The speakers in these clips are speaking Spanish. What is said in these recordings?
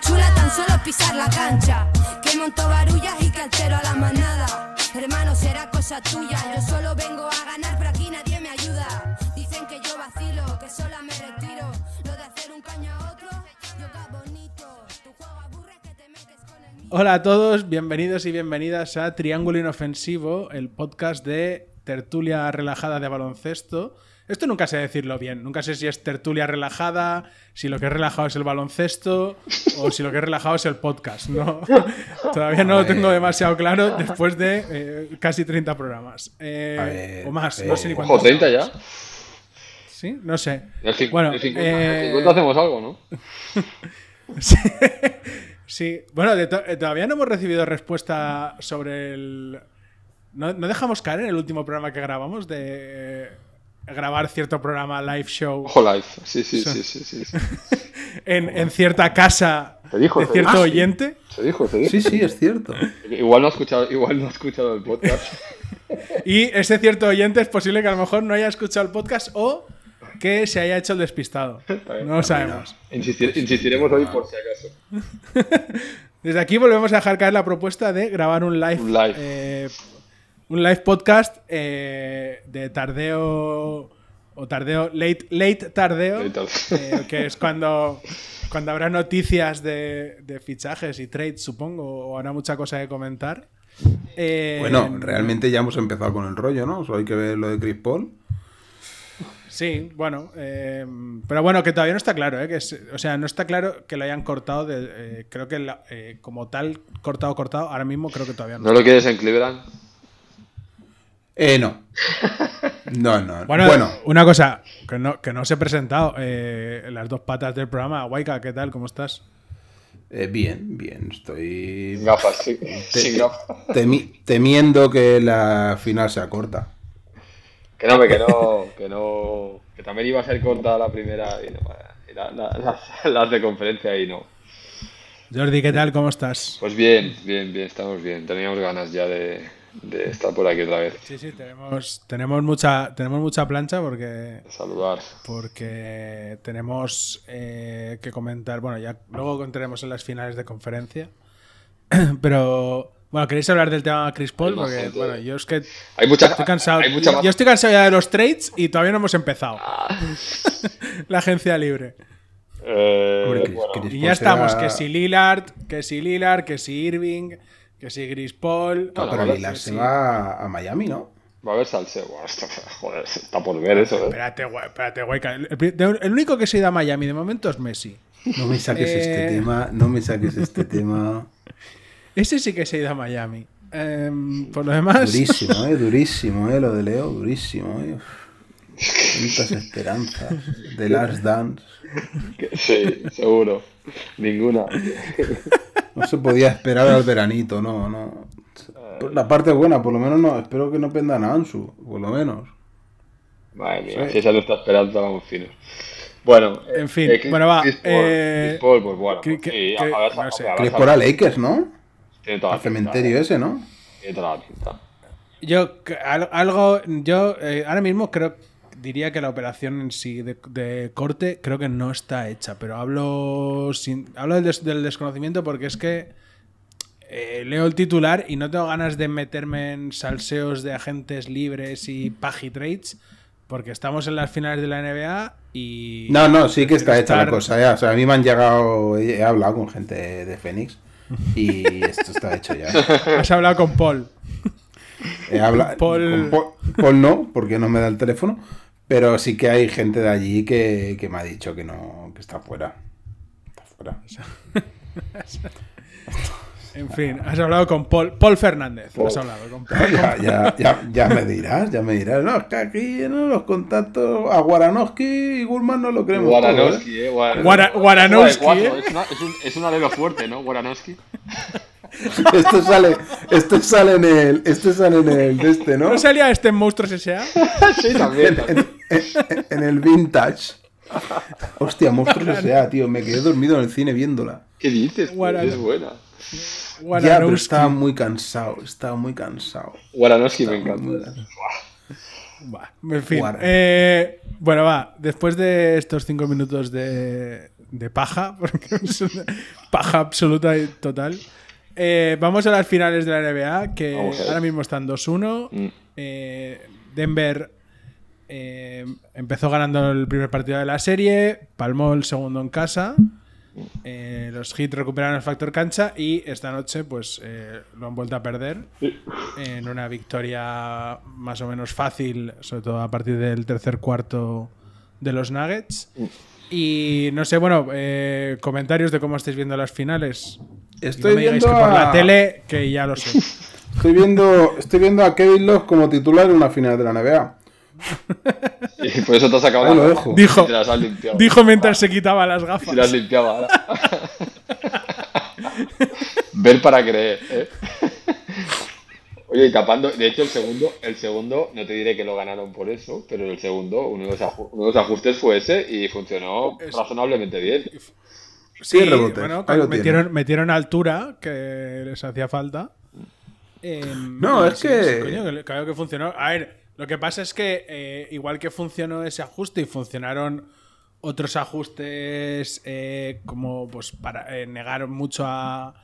chula tan solo pisar la cancha. Que monto barullas y que altero a la manada. Hermano, será cosa tuya. Yo solo vengo a ganar, pero aquí nadie me ayuda. Dicen que yo vacilo, que sola me Hola a todos, bienvenidos y bienvenidas a Triángulo Inofensivo, el podcast de tertulia relajada de baloncesto. Esto nunca sé decirlo bien, nunca sé si es tertulia relajada, si lo que es relajado es el baloncesto o si lo que es relajado es el podcast. ¿no? Todavía no lo tengo demasiado claro después de eh, casi 30 programas. Eh, ver, o más, a no sé ni cuántos. Ojo, 30 ya. ¿Sí? No sé. El, Bueno, el 50, eh, el 50 hacemos algo, ¿no? Sí. Sí. Bueno, de to- eh, todavía no hemos recibido respuesta sobre el. No, no dejamos caer en el último programa que grabamos de eh, grabar cierto programa live show Ojo live. Sí, sí, sí, sí, sí. sí. en, en cierta casa Te dijo, de te cierto dijo. oyente. Se dijo, se dijo. Sí, sí, es cierto. Igual no ha escuchado, igual no ha escuchado el podcast. Y ese cierto oyente es posible que a lo mejor no haya escuchado el podcast o que se haya hecho el despistado. No lo sabemos. Insistir- insistiremos hoy por si acaso. Desde aquí volvemos a dejar caer la propuesta de grabar un live, Un live. eh, un live podcast eh, de tardeo o tardeo late late tardeo, eh, que es cuando cuando habrá noticias de, de fichajes y trades, supongo, o habrá mucha cosa que comentar. Eh, Bueno, realmente ya hemos empezado con el rollo, ¿no? Solo hay que ver lo de Chris Paul. Sí, bueno, eh, pero bueno, que todavía no está claro, ¿eh? Que es- o sea, no está claro que lo hayan cortado, de, eh, creo que la- eh, como tal, cortado, cortado, ahora mismo creo que todavía no. ¿No lo quieres en Cleveland? Eh, no. No, no. Bueno, Bueno, una cosa, que no, que no os he presentado, eh, las dos patas del programa. Waika, ¿qué tal? ¿Cómo estás? eh, bien, bien. Estoy Sin gafas, sí. Sin gafas. temi- temiendo que la final sea corta. Que no, que no, que no. Que también iba a ser corta la primera y no. y la- la- las, las de conferencia y no. Jordi, ¿qué tal? ¿Cómo estás? Pues bien, bien, bien, estamos bien. Teníamos ganas ya de, de estar por aquí otra vez. Sí, sí, tenemos, tenemos, mucha, tenemos mucha plancha porque, saludar. porque tenemos eh, que comentar, bueno, ya luego contaremos en las finales de conferencia, pero... Bueno, ¿queréis hablar del tema Chris Paul? Porque, bueno, yo es que Hay mucha. Estoy cansado. Hay mucha yo, más- yo estoy cansado ya de los trades y todavía no hemos empezado. la agencia libre. Eh, Hombre, Chris- bueno, Chris Y ya estamos, que si Lillard, que si Lillard, que si Irving, que si Chris Paul. No, Bueno, pero Lillard se sí. va a Miami, ¿no? Va a haber salseo. Joder, está por ver eso, ¿eh? Espérate, guay, espérate, guay. que El, el- el único que se ha ido a Miami de momento es Messi. No me saques Eh. este tema, no me saques este tema. Ese sí que se ha ido a Miami. Em, por lo demás, Durísimo, eh, durísimo, eh, lo de Leo, durísimo, eh. Tantas esperanzas. The Last Dance. Sí, seguro. Ninguna. No se podía esperar al veranito, no, no. La parte buena, por lo menos no, espero que no pendan a Ansu, por lo menos. Madre mía, Sí. si esa es nuestra esperanza, vamos finos. Bueno, eh, En fin, Chris- bueno, va, Chris Paul, eh, Chris Paul, pues bueno. pues sí, que- a no sé. Chris ver. a Lakers, ¿no? Tiene toda Al la pinta, cementerio eh. ese, ¿no? Tiene toda la pinta. yo algo, yo eh, ahora mismo creo, diría que la operación en sí de, de corte creo que no está hecha, pero hablo sin, hablo del, des- del desconocimiento porque es que eh, leo el titular y no tengo ganas de meterme en salseos de agentes libres y pagi trades porque estamos en las finales de la NBA y No, no, sí que está hecha la cosa, ya. O sea, a mí me han llegado, he he hablado con gente de Phoenix y esto está hecho ya. Has hablado con Paul. He hablado, Paul- con Paul, Paul no, porque no me da el teléfono, pero sí que hay gente de allí que, que me ha dicho que no, que está fuera. Está fuera. En fin, has hablado con Paul, Paul Fernández. Has hablado con Paul. Ya, ya, ya, ya me dirás, ya me dirás. No, es que aquí no, los contactos a Guaranowski y Gulman no lo creemos. todo, ¿eh? Guaranowski, eh. Guara- Guaranowski, eh. Es, una- es un, es un alelo fuerte, ¿no? Guaranowski. Esto sale, esto sale en el, esto sale en el de este, ¿no? ¿No salía este en Monstruos S.A.? sí, también. también. En, en- en el vintage. Hostia, monstruos S.A., tío. Me quedé dormido en el cine viéndola. ¿Qué dices? tío? Guaran- Es buena. Ya, pero estaba muy cansado, estaba muy cansado. Waranowski me encanta. Va, en fin. Eh, bueno, va. Después de estos cinco minutos de, de paja, porque es una paja absoluta y total, eh, vamos a las finales de la NBA, que ahora mismo están 2-1. Mm. Eh, Denver eh, empezó ganando el primer partido de la serie, palmó el segundo en casa. Eh, los Heat recuperaron el factor cancha y esta noche pues eh, lo han vuelto a perder en una victoria más o menos fácil, sobre todo a partir del tercer cuarto de los Nuggets. Y no sé, bueno, eh, comentarios de cómo estáis viendo las finales. Estoy no me digáis viendo que por la a- tele, que ya lo sé. Estoy viendo, estoy viendo a Kevin Love como titular en una final de la NBA. Y por eso te has la lo dejo. Dijo, Y te las has limpiado. dijo mientras se quitaba las Y te las gafas. limpiaba ahora. Ver para creer, ¿eh? Oye, y tapando, de hecho el segundo, el segundo, no te diré que lo ganaron por eso, pero el segundo, uno de los, aju- uno de los ajustes fue ese y funcionó Es- razonablemente bien. Sí, rebotes, bueno, metieron, metieron altura, que les hacía falta. Em, No, y es que- coño, que- claro que funcionó. A ver, lo que pasa es que eh, igual que funcionó ese ajuste y funcionaron otros ajustes eh, como pues para eh, negar mucho a,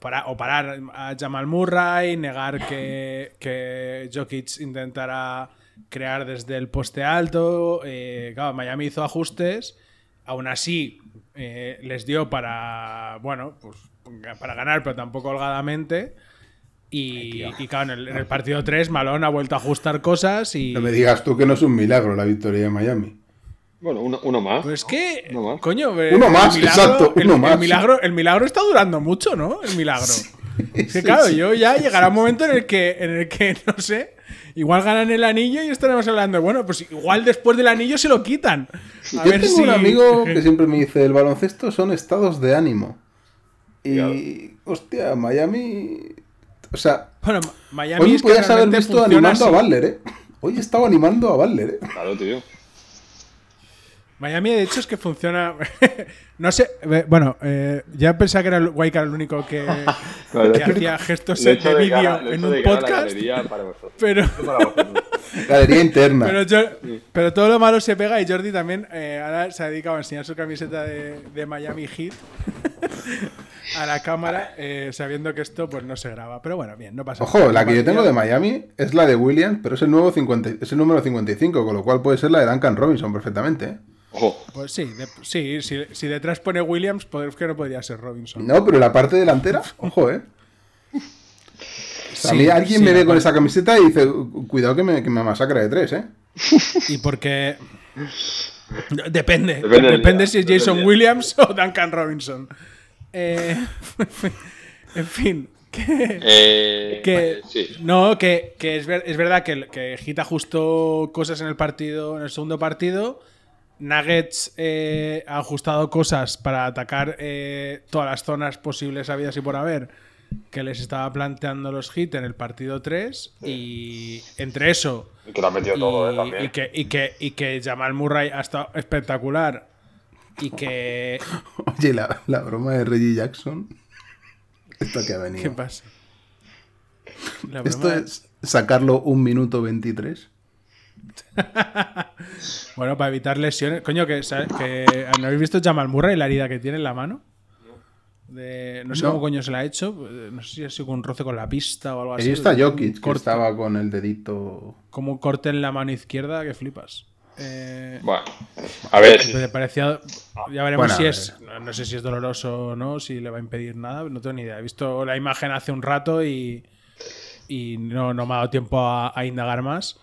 para- o parar a Jamal Murray, negar que, que Jokic intentara crear desde el poste alto. claro, Miami hizo ajustes. Aún así, les dio para, bueno, pues para ganar, pero tampoco holgadamente. Y, y claro, en el, en el partido 3, Malone ha vuelto a ajustar cosas y... No me digas tú que no es un milagro la victoria de Miami. Bueno, uno, uno más. Pues que, Uno más. coño, Uno el más, milagro- exacto, el- uno el, más. milagro, el milagro está durando mucho, ¿no? El milagro. Es que claro, yo ya llegará un momento en el que, en el que, no sé, igual ganan el anillo y estaremos hablando, bueno, pues igual después del anillo se lo quitan. A Yo ver tengo si... un amigo que siempre me dice, el baloncesto son estados de ánimo. Y, hostia, Miami... O sea, Bueno, Miami hoy podías haber visto funciona animando a. Butler, ¿eh? Hoy he estado animando a Butler, ¿eh? Claro, tío. Miami, de hecho, es que funciona. no sé, eh, bueno, eh, ya pensaba que era el Waika el único que, Claro. que hacía gestos de de vídeo en un podcast. galería para vosotros. Pero. Galería interna. pero, yo- pero todo lo malo se pega y Jordi también eh, ahora se ha dedicado a enseñar su camiseta de, de Miami Heat a la cámara, eh, sabiendo que esto pues no se graba. Pero bueno, bien, no pasa Ojo, nada. la que yo tengo de Miami es la de Williams, pero es el, nuevo 50, es el número 55, con lo cual puede ser la de Duncan Robinson perfectamente. ¿eh? Ojo, Pues sí, de- sí, si, si detrás pone Williams, pues que no podría ser Robinson. No, pero la parte delantera, ojo, ¿eh? Sea, a mí Sí, alguien sí, me ve con esa camiseta y dice, cuidado que me, que me masacra de tres, ¿eh? Y porque. Depende. Depende Depende, si es depende Jason. Williams o Duncan Robinson. Eh, en fin. Que, eh, que- sí. no, que, que es, ver- es verdad que, que Heat ajustó cosas en el partido, en el segundo partido. Nuggets eh, ha ajustado cosas para atacar eh, todas las zonas posibles habidas y por haber que les estaba planteando los Heat en el partido 3. Y entre eso Y que lo ha metido todo, eh, y, también. y que, y, que, y que Jamal Murray ha estado espectacular. Y que. Oye, la, la broma de Reggie Jackson. Esto que ha ¿Qué venido. pasa? La Esto es sacarlo un minuto 23. Bueno, para evitar lesiones. Coño, que, ¿sabes? que ¿no habéis visto Jamal Murray la herida que tiene en la mano? De- no sé No. cómo coño se la ha hecho. eh, No sé si ha sido con un roce con la pista o algo así. Ahí está Jokic, que estaba con el dedito. Como un corte en la mano izquierda que flipas. Eh, Bueno, a ver, parecía. Ya veremos Bueno, si es. No, no sé si es doloroso o no, si le va a impedir nada. No tengo ni idea. He visto la imagen hace un rato y. Y no, no me ha dado tiempo a, a indagar más.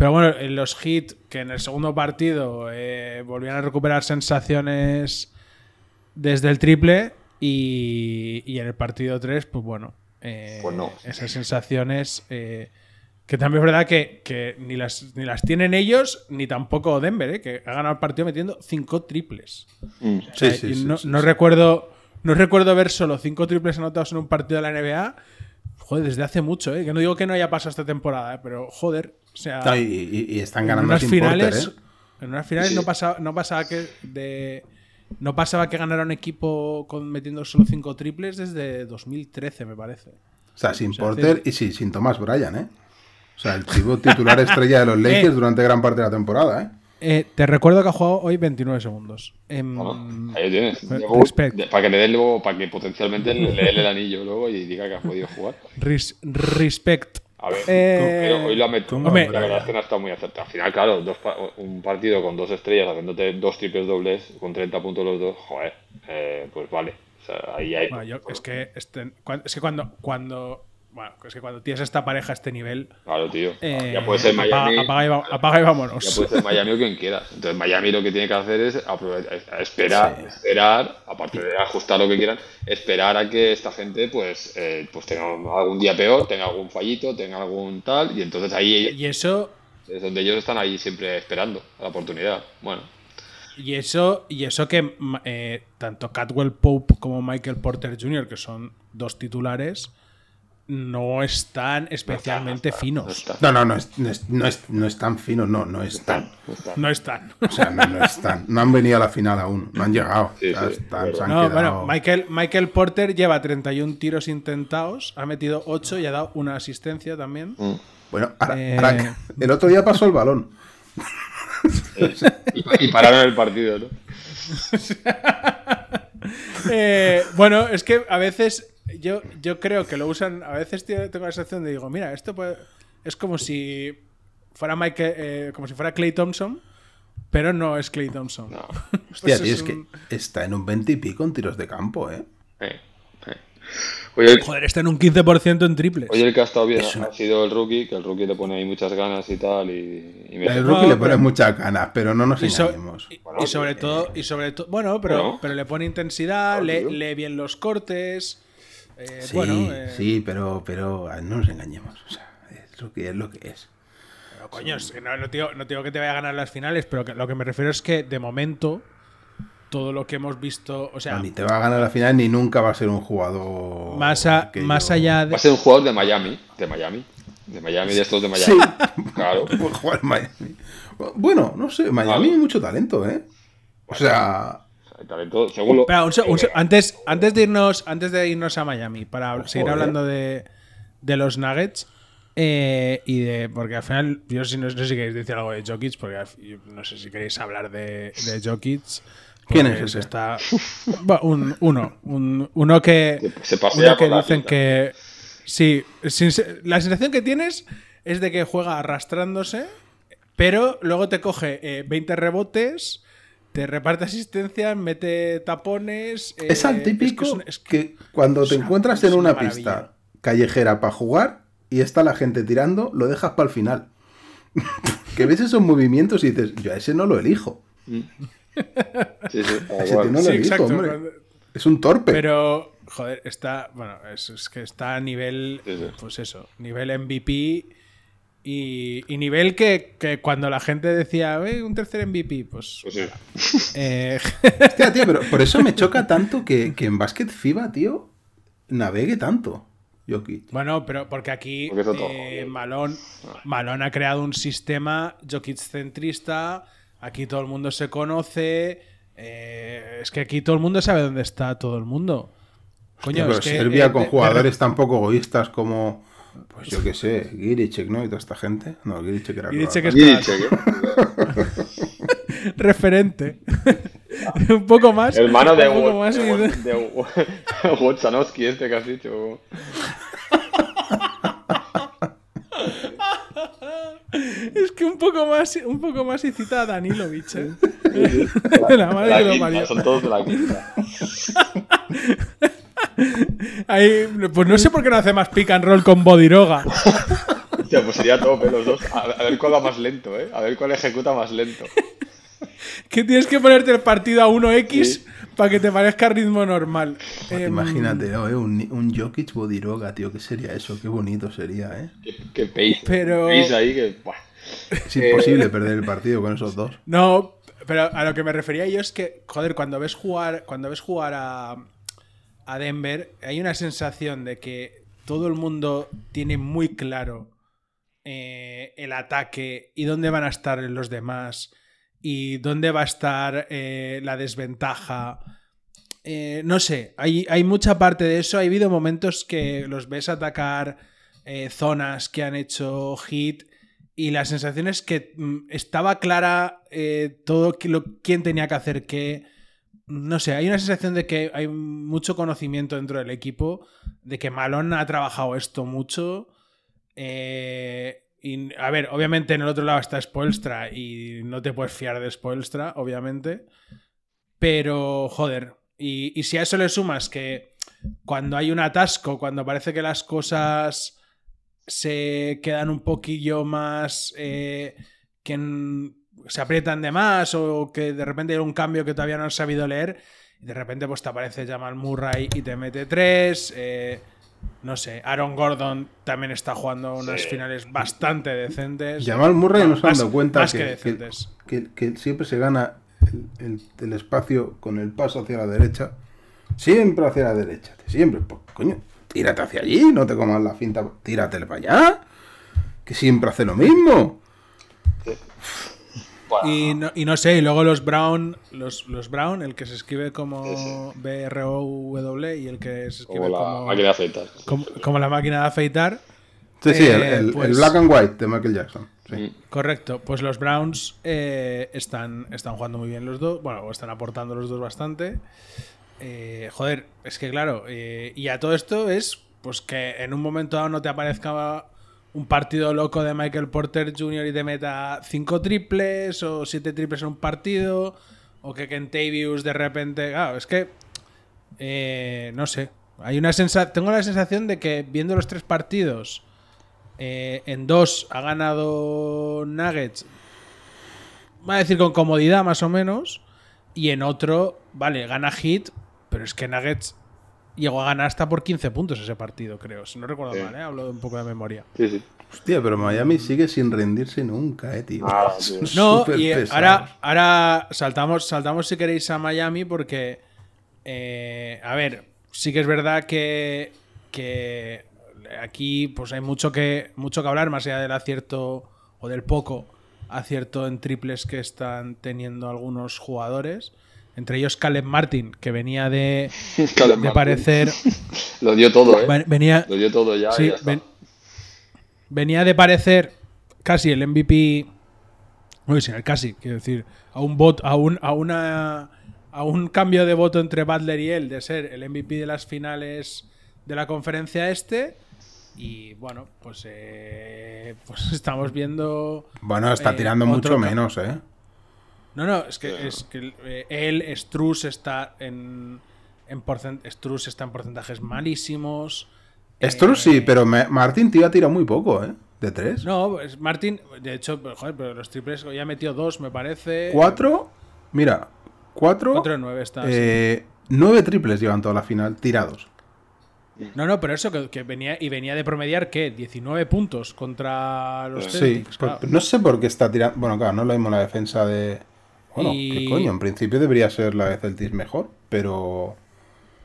Pero bueno, en los hits que en el segundo partido eh, volvían a recuperar sensaciones desde el triple. Y, y en el partido 3, pues bueno. eh, Pues no. Esas sensaciones. eh, que también es verdad que, que ni, las, ni las tienen ellos, ni tampoco Denver, ¿eh? que ha ganado el partido metiendo cinco triples. mm, O sea, Sí, sí, no, sí, no sí. recuerdo no recuerdo ver solo cinco triples anotados en un partido de la NBA. Joder, desde hace mucho, ¿eh? Que no digo que no haya pasado esta temporada, ¿eh? pero joder. O sea, No, y, y- y están en ganando unas sin finales, Porter, ¿eh? en unas finales Sí. no pasaba, no pasaba que de no pasaba que ganara un equipo con, metiendo solo cinco triples desde 2013, me parece. O sea, sin O sea, Porter y sí, sin Thomas Bryan, ¿eh? O sea, el chivo titular estrella de los Lakers durante gran parte de la temporada, ¿eh? Eh, te recuerdo que ha jugado hoy 29 segundos. Em, Bueno, ahí tienes. Luego, para que le den luego, para que potencialmente le den el anillo luego y diga que ha podido jugar. res- respect. A ver, Eh, pero hoy lo ha metido. hombre. La verdad es que no ha estado muy acertado. Al final, claro, dos pa- un partido con dos estrellas, haciéndote dos triples dobles, con 30 puntos los dos, joder, eh, pues vale. O sea, ahí hay. Bueno, yo- es que, este- es que cuando, cuando, bueno, es que cuando tienes esta pareja a este nivel, Claro, tío. eh, ya puede ser Miami. apaga y, va- apaga y Ya vámonos. puede ser Miami o quien quieras. Entonces Miami lo que tiene que hacer es esperar, esperar, aparte de ajustar lo que quieran, esperar a que esta gente pues, eh, pues tenga algún día peor, tenga algún fallito, tenga algún tal, y entonces ahí Y eso, es donde ellos están ahí siempre esperando la oportunidad. Bueno, y eso, y eso que eh, tanto Catwell Pope como Michael Porter Jr., que son dos titulares, no están especialmente no finos. está. No, no, no es, no es, no es, no es tan fino, no, no es tan. No está. No están. O sea, no, no están. No han venido a la final aún, no han llegado. Sí, O sea, sí, están- es se han No, quedado- bueno, Michael, Michael Porter lleva 31 tiros intentados, ha metido 8 y ha dado una asistencia también. Mm. Bueno, ahora- Eh. ahora- el otro día pasó el balón. Y, y pararon el partido, ¿no? Eh, bueno, es que a veces yo, yo creo que lo usan, a veces tengo la sensación de digo, mira, esto puede- es como si fuera Michael, eh, como si fuera Clay Thompson, pero no es Clay Thompson. No. Hostia, Pues tío, es es que está en un 20 y pico en tiros de campo, ¿eh? Eh, eh. Oye, el- Joder, está en un 15% en triples. Oye, el que ha estado bien ha sido el rookie, que el rookie le pone ahí muchas ganas y tal. Y, y me- El No, rookie le pero- pone muchas ganas, pero no nos y, so- y- Bueno, y sobre todo, y sobre todo, bueno, pero, Bueno. pero le pone intensidad, lee, tío. lee bien los cortes. Eh, Sí, bueno, eh, sí, pero, pero ah, no nos engañemos. O sea, es lo que es lo que es. pero, coño, es que no, no digo, no digo que te vaya a ganar las finales, pero que, lo que me refiero es que de momento todo lo que hemos visto, o sea, No, ni te va a ganar la final ni nunca va a ser un jugador. más, a- más yo- allá de... Va a ser un jugador de Miami. De Miami. De Miami, de estos de Sí, Miami. Claro. jugar en Miami. Bueno, no sé, Miami hay mucho talento, ¿eh? O sea, Hay talento, según lo- Espera, un se- un se- antes, antes, de irnos, antes de irnos a Miami, para seguir Joder. hablando de, de los Nuggets, eh, y de. Porque al final, yo sí- no, sé si queréis decir algo de Jokic, porque no sé si queréis hablar de, de Jokic. ¿Quién es ese? Está, un, uno. Un, uno que. Se uno que dicen que. Sí, sin la sensación que tienes es de que juega arrastrándose, pero luego te coge eh, 20 rebotes. Te reparte asistencia, mete tapones. eh, es al típico es que cuando te encuentras en una pista callejera para jugar y está la gente tirando, lo dejas para el final. que ves esos movimientos y dices, yo a ese no lo elijo. Sí, sí, tal A ese no lo Sí, elijo, exacto. hombre. cuando- Es un torpe. Pero, joder, está. Bueno, es, es que está a nivel. Sí, sí. Pues eso, nivel MVP. Y, y nivel que, que cuando la gente decía, "Eh, un tercer MVP, pues. Pues sí. eh, Hostia, tío, pero por eso me choca tanto que, que en básquet FIBA, tío, navegue tanto. Jokic. bueno, pero porque aquí Porque eh. Malone, Malone ha creado un sistema Jokic centrista. Aquí todo el mundo se conoce. eh, es que aquí todo el mundo sabe dónde está todo el mundo. Coño, pero es que, Serbia eh, con jugadores tan poco egoístas como, pues yo qué sé, Giricek, ¿no? Y toda esta gente. No, Giricek era Giricek es- cheque. referente. un poco más. Hermano de, un poco Wo- más de, este que has dicho. Es que un poco más, un poco más y cita a Danilovic, ¿eh? La madre La que lo parió. son todos de la quinta. Ahí, pues no sé por qué no hace más pick and roll con Bodiroga. Hostia, pues sería top, ¿eh? Los dos. A, a ver cuál va más lento, ¿eh? A ver cuál ejecuta más lento. Que tienes que ponerte el partido a 1x Sí. para que te parezca ritmo normal. Em, Imagínate, ¿no? ¿eh? un, un Jokic Bodiroga, tío, ¿qué sería eso? Qué bonito sería, ¿eh? Qué, qué pace. Pero- Pace ahí que. buah. Es imposible perder el partido con esos dos. No, pero a lo que me refería yo es que, joder, cuando ves jugar, cuando ves jugar a, a Denver, hay una sensación de que todo el mundo tiene muy claro eh, el ataque y dónde van a estar los demás. y dónde va a estar eh, la desventaja. Eh, no sé, hay, hay, mucha parte de eso. Ha habido momentos que los ves atacar zonas que han hecho hit y la sensación es que mm, estaba clara eh, todo quién tenía que hacer qué. No sé, hay una sensación de que hay mucho conocimiento dentro del equipo, de que Malone ha trabajado esto mucho. Eh, y, a ver, obviamente en el otro lado está Spoelstra y no te puedes fiar de Spoelstra, obviamente. Pero, joder, y, y si a eso le sumas que cuando hay un atasco, cuando parece que las cosas se quedan un poquillo más eh, que se aprietan de más o que de repente hay un cambio que todavía no han sabido leer y de repente pues te aparece Jamal Murray y te mete tres eh, no sé, Aaron Gordon también está jugando unas finales bastante decentes. Jamal Murray nos ha dado cuenta que, que, que, siempre se gana el, el, espacio con el paso hacia la derecha. Siempre hacia la derecha. Siempre. Pues, coño, tírate hacia allí, no te comas la finta, tíratele para allá. Que siempre hace lo mismo. Y, no, y, no, sé, y luego los Brown, los, los Brown, el que se escribe como B-R-O-W y el que se escribe como la como, máquina de afeitar. Como, como, la máquina de afeitar. Sí, sí, el, el, pues, el, Black and White de Michael Jackson. Sí. Mm. Correcto, pues los Browns eh, están, están jugando muy bien los dos, bueno, están aportando los dos bastante. Eh, joder, es que claro, eh, y a todo esto es pues que en un momento dado no te aparezca un partido loco de Michael Porter Jr. y te meta cinco triples o siete triples en un partido, o que Kentavious de repente. Es que. Eh, no sé. Hay una sensa Tengo la sensación de que viendo los tres partidos, eh, en dos ha ganado Nuggets. Va a decir con comodidad, más o menos. Y en otro, vale, gana Hit, pero es que Nuggets llegó a ganar hasta por 15 puntos ese partido, creo. Si no recuerdo Sí. mal, ¿eh? hablo de un poco de memoria. Sí, sí. Hostia, pero Miami sigue sin rendirse nunca, eh, tío. Ah. No, y ahora, ahora saltamos, saltamos si queréis a Miami porque, eh, a ver, sí que es verdad que, que aquí pues hay mucho que, mucho que hablar más allá del acierto o del poco acierto en triples que están teniendo algunos jugadores. Entre ellos Caleb Martin, que venía de, de parecer... Lo dio todo, ¿eh? ven- Venía, Lo dio todo ya. y Sí, ya está. ven- venía de parecer casi el MVP. Uy, sin el casi, quiero decir, a un voto, a un, a una a un cambio de voto entre Butler y él de ser el MVP de las finales de la conferencia este. Y bueno, pues, eh, pues estamos viendo. Bueno, está eh, tirando mucho menos, eh. No, no, es que, es que eh, él, Struz está en. en porcent- Struz está en porcentajes malísimos. Struz Eh, sí, pero me- Martín tío ha tirado muy poco, eh. De tres. No, pues Martín, de hecho, pero, joder, pero los triples ya metió dos, me parece. Cuatro. Mira, cuatro. 4 de 9 está. sí. eh, Nueve triples llevan toda la final tirados. No, no, pero eso que, que venía y venía de promediar ¿qué? 19 puntos contra los Sí, Celtics. claro. no sé por qué está tirando. Bueno, claro, no es lo mismo la defensa de. Bueno, Y- qué coño, en principio debería ser la de Celtics mejor, pero.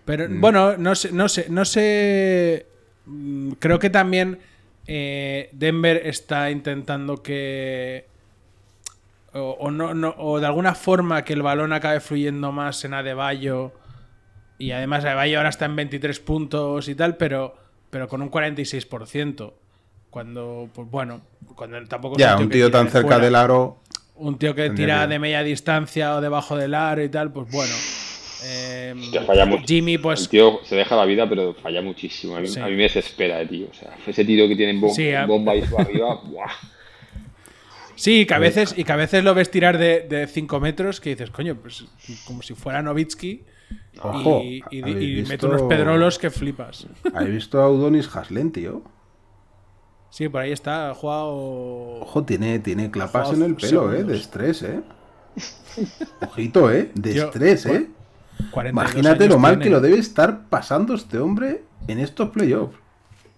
Pero Mm. bueno, no sé, no sé, no sé. mm, Creo que también eh, Denver está intentando que. O, o no, no- o de alguna forma que el balón acabe fluyendo más en Adebayo. Y además Adebayo ahora está en 23 puntos y tal, pero, pero con un 46%. Cuando, pues bueno, cuando tampoco Ya, un tío tan cerca fuera. del aro. Un tío que tira de media distancia o debajo del aro y tal, pues bueno. Eh, falla mucho. Jimmy, El pues. tío se deja la vida, pero falla muchísimo. A mí, Sí. a mí me desespera, eh, tío. O sea, ese tiro que tienen bom- Sí, a- bomba y su arriba. ¡buah! Sí, que a veces, y que a veces lo ves tirar de 5 metros, que dices, coño, pues como si fuera Novitsky. Ojo, y y- ¿habéis y visto- mete unos pedrolos que flipas. ¿Habéis visto a Udonis Haslem, tío? Sí, por ahí está, ha jugado. Ojo, tiene, tiene clapas en el pelo, eh, de estrés, eh. Ojito, eh, de Tío, estrés, eh. 42 Imagínate lo mal tiene. que lo debe estar pasando este hombre en estos playoffs.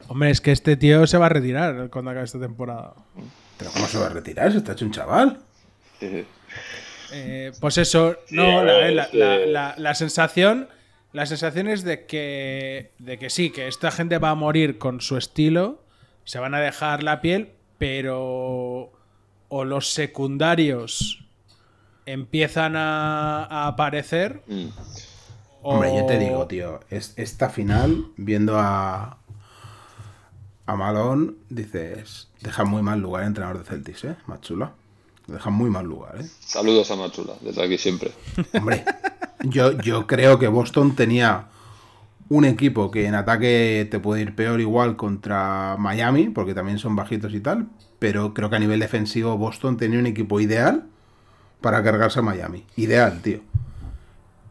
Hombre, es que este tío se va a retirar cuando acabe esta temporada. Pero ¿cómo se va a retirar? Se está hecho un chaval. Eh, pues eso, no, la, este- la- la- la sensación. La sensación es de que, de que sí, que esta gente va a morir con su estilo, se van a dejar la piel, pero o los secundarios empiezan a, aparecer. Mm. Hombre, yo te digo, tío, es, esta final, viendo a, a Malón, dices, deja muy mal lugar el entrenador de Celtics, ¿eh? Machula. Deja muy mal lugar, ¿eh? Saludos a Machula, desde aquí siempre. Hombre, yo, yo creo que Boston tenía un equipo que en ataque te puede ir peor igual contra Miami, porque también son bajitos y tal, pero creo que a nivel defensivo Boston tenía un equipo ideal para cargarse a Miami. Ideal, tío.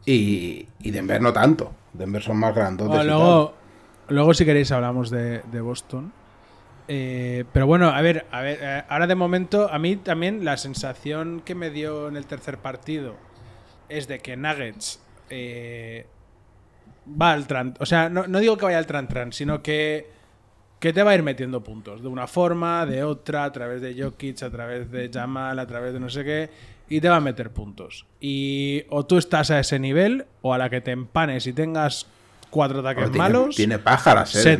Y, y Denver no tanto. Denver son más grandes. luego, luego, si queréis, hablamos de, Boston. Eh, pero bueno, a ver, a ver, eh, ahora de momento, a mí también la sensación que me dio en el tercer partido es de que Nuggets eh, va al tran. O sea, no, no, digo que vaya al tran tran, sino que, que te va a ir metiendo puntos. De una forma, de otra, a través de Jokic, a través de Jamal, a través de no sé qué y te va a meter puntos. Y o tú estás a ese nivel o a la que te empanes y tengas cuatro ataques malos. Tiene pájaras, ¿eh?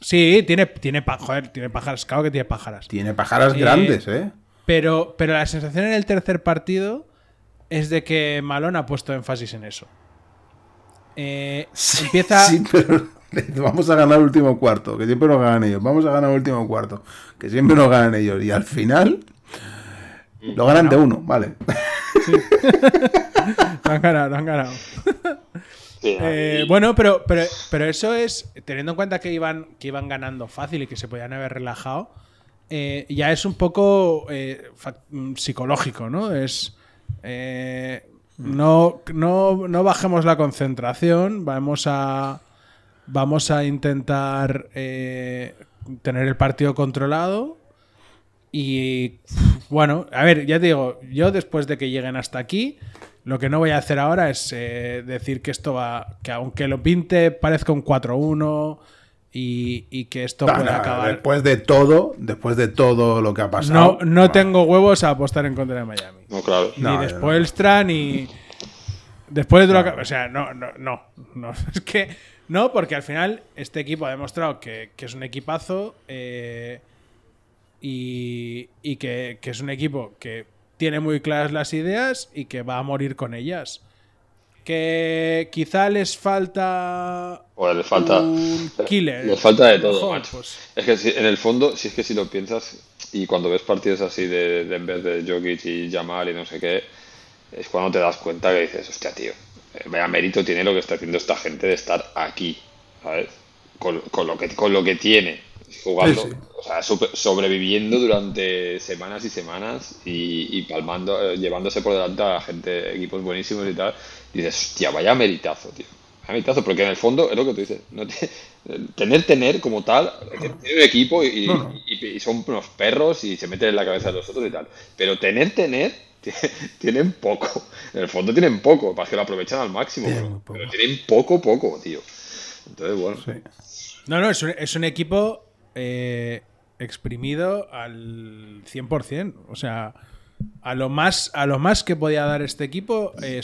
sí, tiene, tiene, joder, tiene pájaras. Claro que tiene pájaras. Tiene pájaras grandes, ¿eh? Pero, pero la sensación en el tercer partido es de que Malón ha puesto énfasis en eso. Eh, empieza. Sí, pero vamos a ganar el último cuarto, que siempre nos ganan ellos. Vamos a ganar el último cuarto, que siempre nos ganan ellos. Y al final lo ganan de uno, vale. lo han ganado, lo han ganado. Eh, bueno, pero, pero, pero eso es, teniendo en cuenta que iban, que iban ganando fácil y que se podían haber relajado, eh, ya es un poco eh, psicológico, ¿no? Es. No, no, no bajemos la concentración, vamos a. Vamos a intentar tener el partido controlado y bueno, a ver, ya te digo, yo después de que lleguen hasta aquí, lo que no voy a hacer ahora es eh, decir que esto va, que aunque lo pinte parezca un 4-1 y, que esto pueda acabar. Después de todo, después de todo lo que ha pasado. No, no tengo huevos a apostar en contra de Miami. No, claro. Ni después no. ni. Después de lo O sea, no, no, no, no. Es que. No, porque al final este equipo ha demostrado que, que es un equipazo. Eh, y, que, es un equipo que tiene muy claras las ideas y que va a morir con ellas. Que quizá les falta. Bueno, les falta. Un killer. Les falta de todo, pues. Es que si, en el fondo, si es que si lo piensas, y cuando ves partidos así de, en vez de Jokic y Jamal y no sé qué, es cuando te das cuenta que dices, hostia, tío, eh, vaya mérito tiene lo que está haciendo esta gente de estar aquí, ¿sabes? Con, lo, que, con lo que tiene jugando, o sea, sobreviviendo durante semanas y semanas y, palmando, eh, llevándose por delante a gente, equipos buenísimos y tal. Y dices, hostia, vaya meritazo, tío. Vaya meritazo, porque en el fondo es lo que tú dices. tener, tener como tal, tener un equipo y, son unos perros y se meten en la cabeza de los otros y tal. Pero tener, tener, tienen poco. En el fondo tienen poco, para que lo aprovechan al máximo. Pero, tienen poco, poco, tío. Entonces, bueno. No, no, es es un equipo eh, exprimido al 100%. O sea, a lo más, a lo más que podía dar este equipo, eh,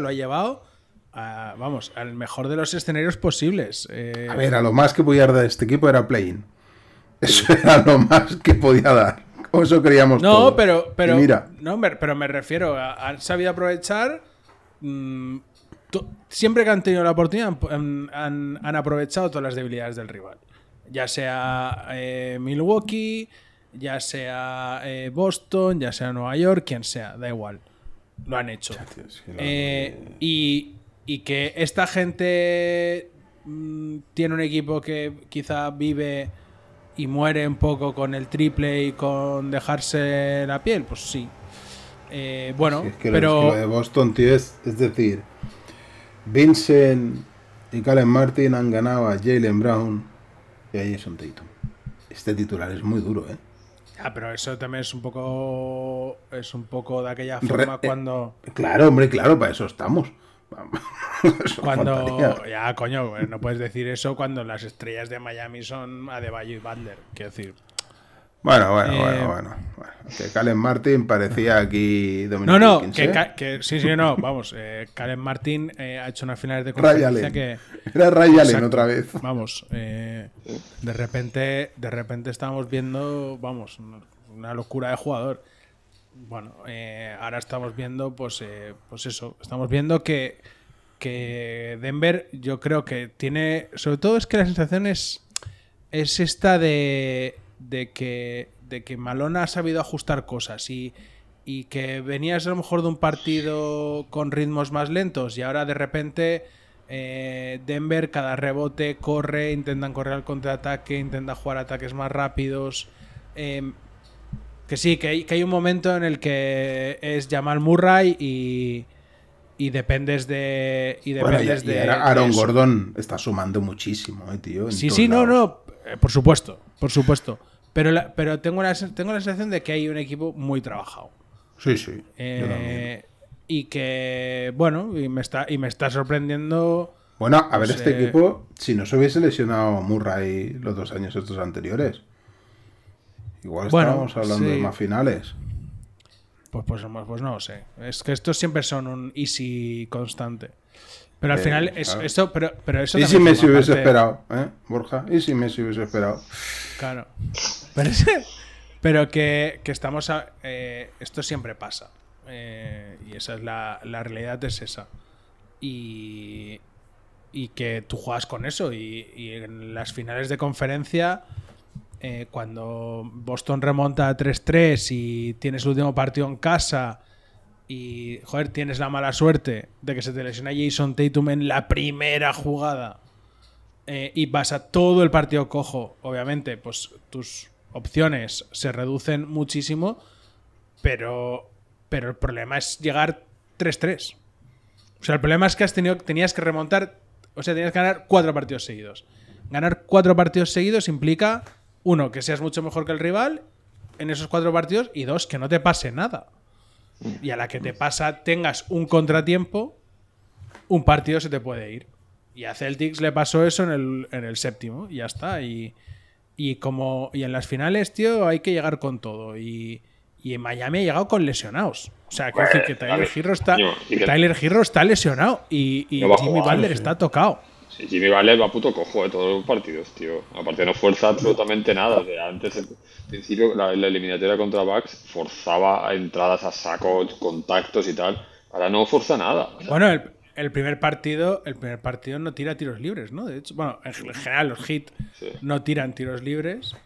lo ha llevado a, vamos, al mejor de los escenarios posibles. Eh. A ver, a lo más que podía dar este equipo era playing. Eso era lo más que podía dar. eso creíamos No, pero, pero, mira. No, pero me refiero, a, han sabido aprovechar. Mm, siempre que han tenido la oportunidad, han aprovechado todas las debilidades del rival ya sea eh, Milwaukee, ya sea eh, Boston, ya sea Nueva York, quien sea, da igual. Lo han hecho. Eh, y, que esta gente mm, tiene un equipo que quizá vive y muere un poco con el triple y con dejarse la piel, pues sí. bueno, pero. Lo, de Boston, tío, es, es decir, Vincent y Calen Martin han ganado a Jalen Brown y ahí es un Tatum. Este titular es muy duro, ¿eh? Ah, pero eso también es un poco. Es un poco de aquella forma eh, cuando. claro, hombre, claro, para eso estamos. cuando. Ya, coño, no puedes decir eso cuando las estrellas de Miami son Adebayo y Butler. Quiero decir. Bueno, bueno, bueno, eh, bueno, Que Calen Martin parecía aquí No, no, que, sí, sí, no, vamos. Eh, Calen Martin eh, ha hecho una final de conferencia que. Era Ray Allen otra vez. Vamos, eh, de repente, de repente estamos viendo, vamos, una locura de jugador. bueno, eh, ahora estamos viendo, pues, eh, pues eso, estamos viendo que, que Denver, yo creo que tiene, sobre todo es que la sensación es, es esta de, de que, de que Malona ha sabido ajustar cosas y, y que venías a lo mejor de un partido con ritmos más lentos y ahora de repente eh, Denver cada rebote corre, intentan correr al contraataque, intentan jugar ataques más rápidos. Em, que sí, que hay, que hay, un momento en el que es Jamal Murray y, y dependes de. Y dependes de, Aaron Gordon está sumando muchísimo, eh, tío. Sí, sí, no, no. Eh, por supuesto, por supuesto. Pero, pero tengo, la, tengo la sensación de que hay un equipo muy trabajado. Sí, sí. Eh, y que, bueno, y me está, y me está sorprendiendo. Bueno, a ver, este equipo, si no se hubiese lesionado Murray los dos años estos anteriores, igual estábamos hablando de más finales. Pues, pues, pues, no lo sé. Es que estos siempre son un easy constante. Pero al eh, final, es, eso, pero, pero eso ¿Y si Messi hubiese esperado, eh, Borja? ¿Y si Messi hubiese esperado? Claro. Pero, pero que, que estamos. A, eh, esto siempre pasa. Eh, y esa es la, la, realidad, es esa. Y, y que tú juegas con eso. Y, y en las finales de conferencia, eh, cuando Boston remonta a 3-3 y tienes el último partido en casa. Y, joder, tienes la mala suerte de que se te lesiona Jason Tatum en la primera jugada. y vas a todo el partido cojo, obviamente, pues tus opciones se reducen muchísimo, pero, pero el problema es llegar 3-3. O sea, el problema es que has tenido, tenías que remontar, o sea, tenías que ganar cuatro partidos seguidos. Ganar cuatro partidos seguidos implica, uno, que seas mucho mejor que el rival en esos cuatro partidos y dos, que no te pase nada. Y a la que te pasa, tengas un contratiempo, un partido se te puede ir. Y a Celtics le pasó eso en el, en el séptimo, y ya está. Y, y como y en las finales, tío, hay que llegar con todo. Y, y en Miami ha llegado con lesionados. O sea, quiero decir que Tyler Girro está, Tyler Girro está lesionado y, y Jimmy Butler está tocado. Sí, Jimmy Butler va puto cojo de todos los partidos, tío. Aparte no fuerza absolutamente nada. O sea, antes, al principio, la, la, eliminatoria contra Bucks forzaba entradas a saco, contactos y tal. Ahora no forza nada. bueno, el, el primer partido, el primer partido no tira tiros libres, ¿no? De hecho, bueno, en general los hits no tiran tiros libres.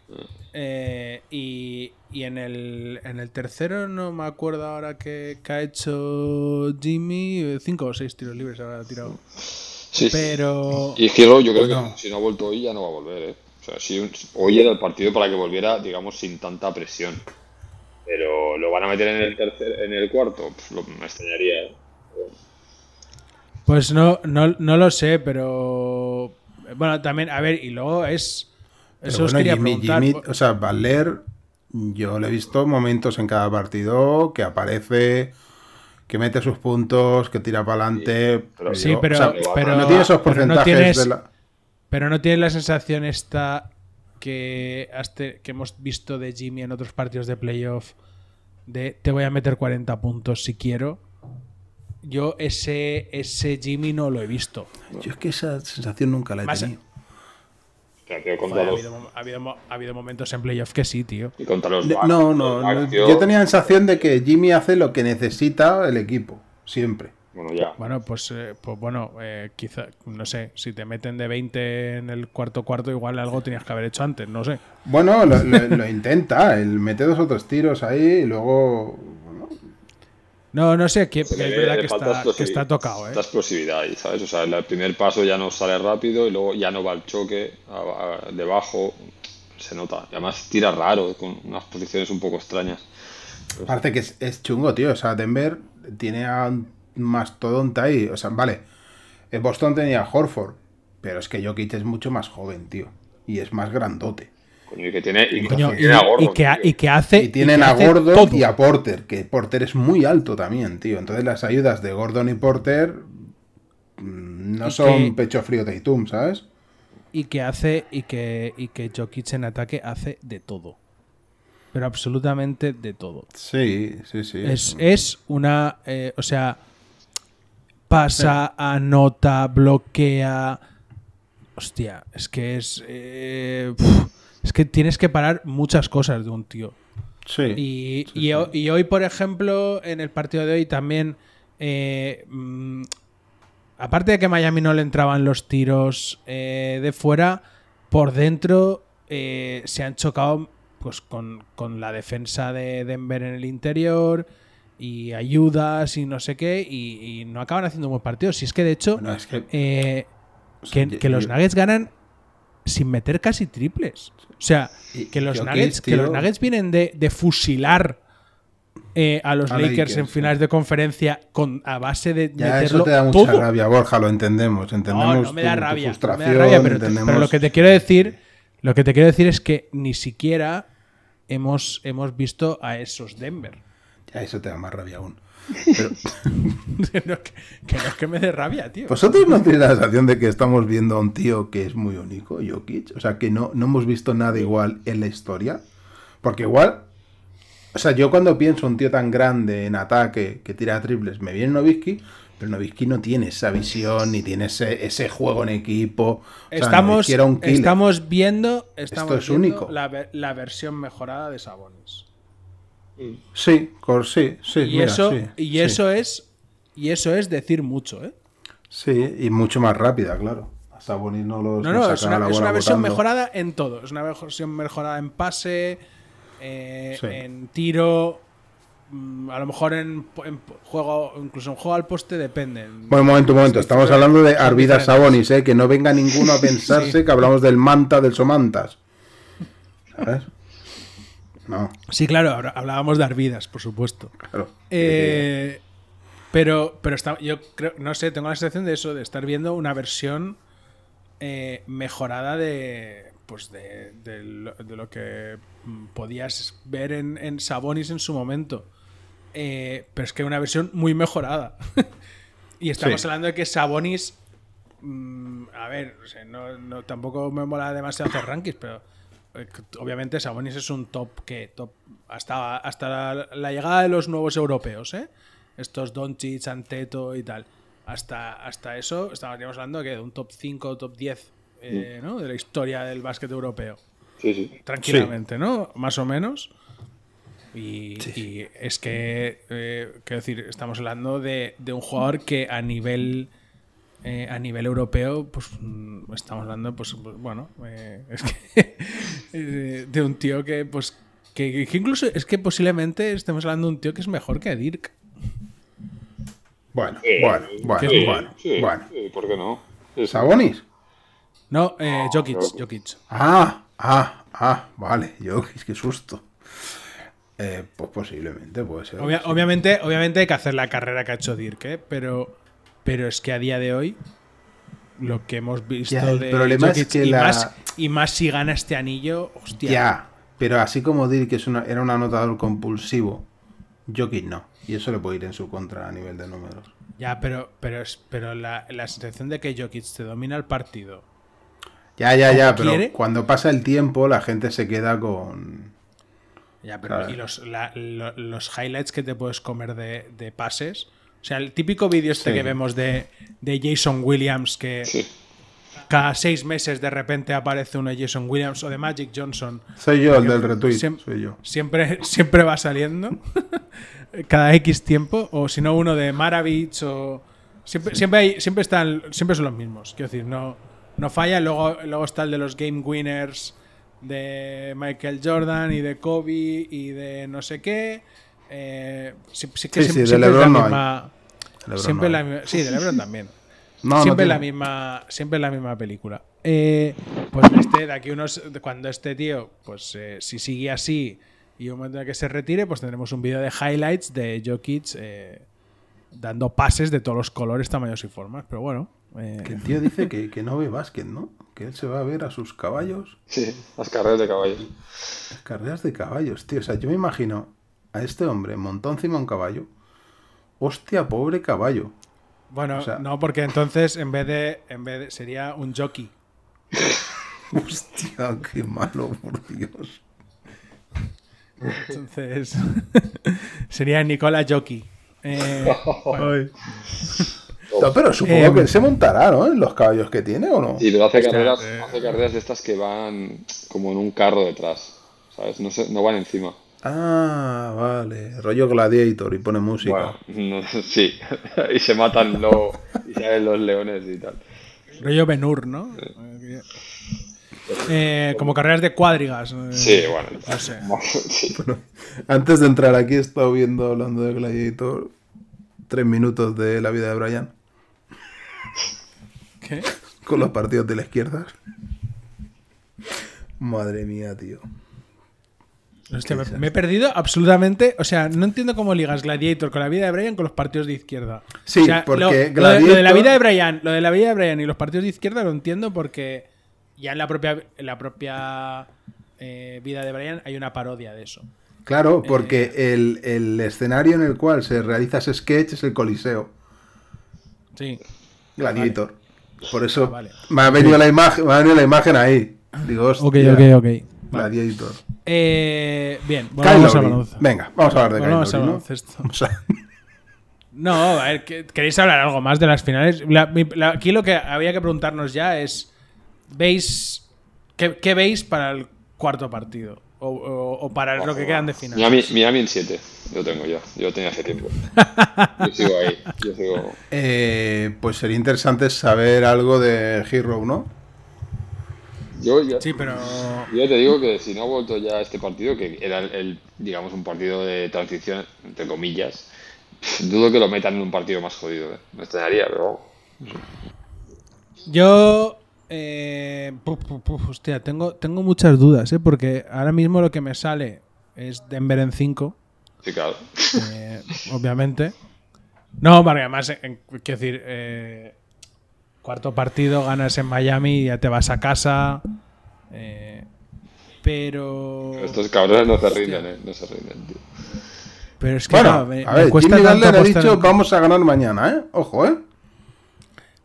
Eh, y, y en, el, en el tercero no me acuerdo ahora que, ha hecho Jimmy. Cinco o seis tiros libres habrá tirado. Sí. Pero. Y Giro, yo creo que si no ha vuelto hoy ya no va a volver, ¿eh? O sea, si hoy era el partido para que volviera, digamos, sin tanta presión. Pero lo van a meter en el tercer, en el cuarto, pues lo, me extrañaría, ¿eh? Pues no, no, no lo sé, pero. Bueno, también, a ver, y luego es. Eso os quería preguntar. o sea, Valer, yo le he visto momentos en cada partido que aparece, que mete sus puntos, que tira para adelante. Sí, pero, pero, no tiene esos porcentajes pero no tienes, de la... Pero no tienes la sensación esta que, que hemos visto de Jimmy en otros partidos de playoff de te voy a meter 40 puntos si quiero yo ese, ese Jimmy no lo he visto. Yo es que esa sensación nunca la he tenido. Ha, habido, momentos en playoff que sí, tío. no, no, Yo tenía la sensación de que Jimmy hace lo que necesita el equipo, siempre. Bueno, ya. Bueno, pues, eh, pues bueno, eh, quizá, no sé, si te meten de 20 en el cuarto cuarto, igual algo tenías que haber hecho antes, no sé. Bueno, lo, lo intenta, él mete dos o tres tiros ahí y luego no, no sé, que, es verdad que está, que está, tocado. ¿eh? Esta explosividad ahí, ¿sabes? O sea, el primer paso ya no sale rápido y luego ya no va el choque debajo. Se nota. Y además tira raro, con unas posiciones un poco extrañas. Aparte que es, chungo, tío. O sea, Denver tiene a un mastodonte ahí. O sea, vale. En Boston tenía a Horford. Pero es que Jokic es mucho más joven, tío. Y es más grandote y que tiene, y, que, hace. Y tienen a Gordon y a Porter, que Porter es muy alto también, tío. Entonces las ayudas de Gordon y Porter mm, no son pecho frío de Itum, ¿sabes? Y que hace. Y que, y que Jokic en ataque hace de todo. Pero absolutamente de todo. Sí, sí, sí. Es, una. Eh, o sea. Pasa, anota, bloquea. Hostia, es que es. Eh, es que tienes que parar muchas cosas de un tío. Sí. Y, hoy, por ejemplo, en el partido de hoy también. Eh, mm, aparte de que Miami no le entraban los tiros eh, de fuera, por dentro eh, se han chocado pues con, la defensa de Denver en el interior y ayudas y no sé qué, y, no acaban haciendo un buen partido. Si es que de hecho, que, que, los Nuggets ganan sin meter casi triples. O sea, que los, nuggets, que los Nuggets vienen de, fusilar eh, a los Lakers, en finales de conferencia con a base de ya, eso te da mucha rabia, Borja, lo entendemos. Entendemos no, no me da rabia. pero, lo que te quiero decir, lo que te quiero decir es que ni siquiera hemos, hemos visto a esos Denver. Ya eso te da más rabia aún. que, no, es que me dé rabia, tío. ¿Vosotros no tenéis la sensación de que estamos viendo a un tío que es muy único, Jokic? O sea, que no, no hemos visto nada igual en la historia. Porque igual, o sea, yo cuando pienso un tío tan grande en ataque que tira triples, me viene Novisky, pero Novisky no tiene esa visión ni tiene ese, juego en equipo. estamos, estamos viendo, estamos Esto es único. La, la, versión mejorada de Sabonis. Sí, sí, sí. Y eso, y eso es. Y eso es decir mucho, ¿eh? Sí, y mucho más rápida, claro. A Sabonis no los. No, no, es una, versión mejorada en todo. Es una versión mejorada en pase, eh, en tiro. Mm, a lo mejor en, juego, incluso en juego al poste depende. Bueno, un momento, un momento. Estamos hablando de Arvidas Sabonis, ¿eh? Que no venga ninguno a pensarse que hablamos del Manta del Somantas. ¿Sabes? Sí, claro, hablábamos de Arvidas, por supuesto. Eh, pero, pero está, yo creo, no sé, tengo la sensación de eso, de estar viendo una versión eh, mejorada de, pues de, lo, que podías ver en, Sabonis en su momento. Eh, pero es que una versión muy mejorada. y estamos hablando de que Sabonis. Mm, a ver, no, tampoco me mola demasiado hacer rankings, pero obviamente Sabonis es un top que top hasta, hasta la, llegada de los nuevos europeos, ¿eh? Estos Doncic, Anteto y tal. Hasta, hasta eso estaríamos hablando de un top 5 o top 10 eh, ¿no? de la historia del básquet europeo. Sí, sí. Tranquilamente, ¿no? Más o menos. Y, es que, quiero decir, estamos hablando de, de, un jugador que a nivel eh, a nivel europeo, pues mm, estamos hablando, pues, bueno, eh, es que eh, de un tío que, pues, que, incluso es que posiblemente estemos hablando de un tío que es mejor que Dirk. Bueno, bueno, bueno, bueno, ¿por qué no? ¿Sabonis? No, Jokic, Jokic. Ah, ah, ah, vale, Jokic, qué susto. pues posiblemente puede ser. obviamente, obviamente hay que hacer la carrera que ha hecho Dirk, pero pero es que a día de hoy, lo que hemos visto de Jokic, y, más, y más si gana este anillo, hostia. Ya, pero así como Dirk es era un anotador compulsivo, Jokic no. Y eso le puede ir en su contra a nivel de números. Ya, pero, pero, es, pero la, sensación de que Jokic te domina el partido. Ya, ya, ya, pero cuando pasa el tiempo la gente se queda con... Ya, pero y los, los, highlights que te puedes comer de, de pases o sea, el típico vídeo este que vemos de, Jason Williams que cada seis meses de repente aparece uno de Jason Williams o de Magic Johnson. Soy yo el del retweet, siempre, soy yo. Siempre, siempre va saliendo. cada X tiempo. O si no, uno de Maravich o. Siempre, siempre, hay, siempre, están, siempre son los mismos. Quiero decir, no, no falla. Luego, luego está el de los Game Winners de Michael Jordan y de Kobe y de no sé qué. Eh, sí, que siempre, de LeBron la misma. siempre la, sí, de LeBron también. siempre, la misma, siempre la misma película. Eh, pues este, de aquí unos. Cuando este tío, pues eh, si sigue así y un momento en que se retire, pues tendremos un vídeo de highlights de Jokic eh, dando pases de todos los colores, tamaños y formas. Pero bueno. Que el tío dice que, que, no ve básquet, ¿no? Que él se va a ver a sus caballos. Sí, las carreras de caballos. Las carreras de caballos, tío. O sea, yo me imagino a este hombre montó encima un caballo. Hostia, pobre caballo. Bueno, no, porque entonces en vez de, en vez de sería un jockey. Hostia, qué malo, por Dios. Entonces sería Nicola Jockey. Eh, pero supongo eh, que se montará, ¿no? En los caballos que tiene o no. Sí, pero hace carreras, hace carreras de estas que van como en un carro detrás. ¿Sabes? No, no van encima. Ah, vale. Rollo Gladiator y pone música. sí. y se matan los, los leones y tal. Rollo Benur, ¿no? Eh, como carreras de cuadrigas. Eh, sí, bueno. No sé. antes de entrar aquí he estado viendo, hablando de Gladiator, tres minutos de la vida de Brian. ¿Qué? Con los partidos de la izquierda. Madre mía, tío. Me, he perdido absolutamente. O sea, no entiendo cómo ligas Gladiator con la vida de Brian con los partidos de izquierda. Sí, porque lo, de, la vida de Brian, lo de la vida de Brian y los partidos de izquierda lo entiendo porque ya en la propia, en la propia eh, vida de Brian hay una parodia de eso. Claro, porque eh, el, escenario en el cual se realiza ese sketch es el Coliseo. Sí. Gladiator. Por eso me, ha venido la imagen, me ha venido la imagen ahí. Digo, ok, ok, ok. Gladiator. Eh, bien, vamos a Venga, vamos a hablar de vamos a ¿no? No, a ver, ¿queréis hablar algo más de las finales? aquí lo que había que preguntarnos ya es ¿Veis. Qué, veis para el cuarto partido? O, para lo que quedan de final. Miami, Miami en 7, yo tengo ya. Yo tenía hace tiempo. Yo sigo ahí. Yo sigo... Eh, pues sería interesante saber algo de Hero, ¿no? Yo ya, sí, pero... yo te digo que si no ha vuelto ya este partido, que era el, digamos, un partido de transición, entre comillas, dudo que lo metan en un partido más jodido. ¿eh? Me extrañaría, pero. Yo eh, hostia, tengo, tengo muchas dudas, ¿eh? Porque ahora mismo lo que me sale es Denver en 5. Sí, claro. Eh, obviamente. No, porque además, quiero decir, eh, cuarto partido, ganas en Miami, ya te vas a casa. Eh, pero. Estos cabrones no se rinden, ¿eh? No se rinden, tío. Pero es que bueno, me, a ver, cuesta Jimmy ha dicho vamos a ganar mañana, ¿eh? Ojo, ¿eh?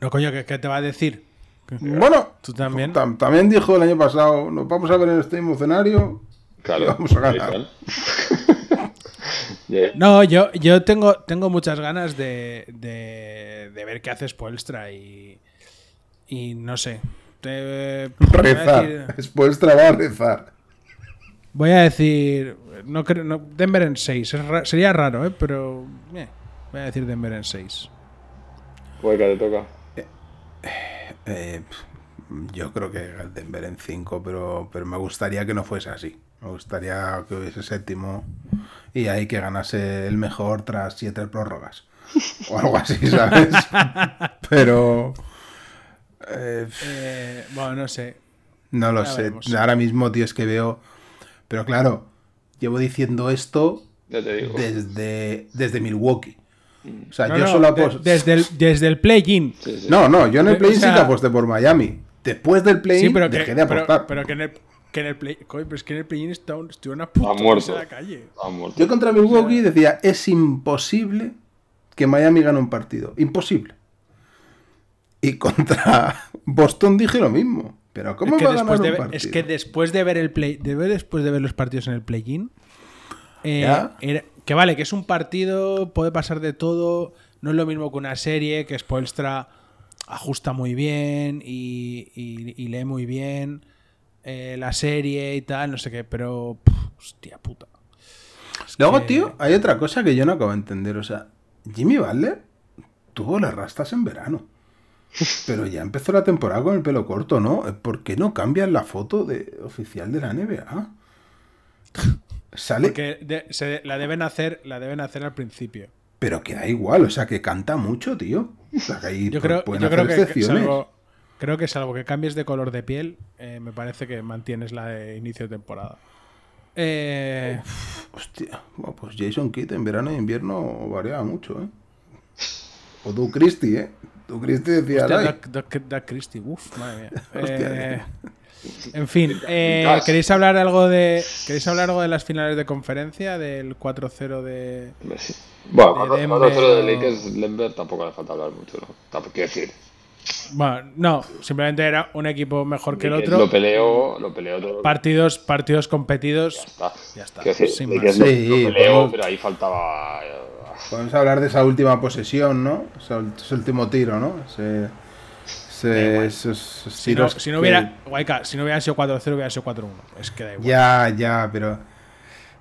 No, coño, ¿qué, te va a decir? Bueno, ¿Tú también? también dijo el año pasado, nos vamos a ver en este mismo escenario claro, vamos a ganar. No, yo, yo tengo, tengo muchas ganas de, de, ver qué hace Spoelstra y, y no sé. rezar. Spoelstra va a rezar. Voy a decir, no creo, no, Denver en 6. sería raro, ¿eh? pero eh, voy a decir Denver en 6. Pues que te toca. Eh, yo creo que el Denver en 5, pero, pero me gustaría que no fuese así. Me gustaría que hubiese séptimo y ahí que ganase el mejor tras siete prórrogas. O algo así, ¿sabes? pero... Eh, eh, bueno, no sé. No lo sé. Ahora mismo, tío, es que veo... Pero claro, llevo diciendo esto desde, desde Milwaukee. O sea, yo solo aposté. desde el, desde el play-in. No, no, yo en el play-in sí que aposté por Miami. Después del play-in dejé de apostar. Pero, que en el. Que en el play, pero es que en el play-in estuvieron a punto muerto. de la calle. Yo contra Milwaukee decía, es imposible que Miami gane un partido. Imposible. Y contra Boston dije lo mismo. Pero ¿cómo va a ganar un partido? Es que después de ver el play, de ver, después de ver los partidos en el play-in, eh, que vale, que es un partido, puede pasar de todo. No es lo mismo que una serie, que Spoelstra ajusta muy bien y, lee muy bien eh, la serie y tal, no sé qué, pero. hostia puta. Luego, tío, hay otra cosa que yo no acabo de entender. O sea, Jimmy Butler tuvo las rastas en verano. Pero ya empezó la temporada con el pelo corto, ¿no? ¿Por qué no cambian la foto de, oficial de la NBA? Porque se, la deben hacer, la deben hacer al principio. Pero que da igual, o sea, que canta mucho, tío. yo creo, yo creo que, es algo, creo que es algo que cambies de color de piel, eh, me parece que mantienes la de inicio de temporada. Eh... hostia, pues Jason Kidd en verano e invierno variaba mucho, ¿eh? O Du Christie, ¿eh? Du Christie decía... Hostia, Christie, uff, madre mía. eh... En fin, eh, ¿queréis hablar algo de queréis hablar algo de las finales de conferencia del 4-0 de Bueno, de 4-0 de Lakers Denver tampoco le falta hablar mucho, ¿no? Quiero decir. Bueno, no, simplemente era un equipo mejor que el otro. Lo peleó, lo peleó todo. Partidos, partidos competidos. Ya está. Ya está. Decir, sí, lo, peleó, pero ahí faltaba. Eh, Podemos hablar de esa última posesión, ¿no? Ese último tiro, ¿no? Ese si, no, si, no, hubiera, si no hubiera sido 4-0, hubiera sido 4-1. Es que da igual. Ya, ya, pero.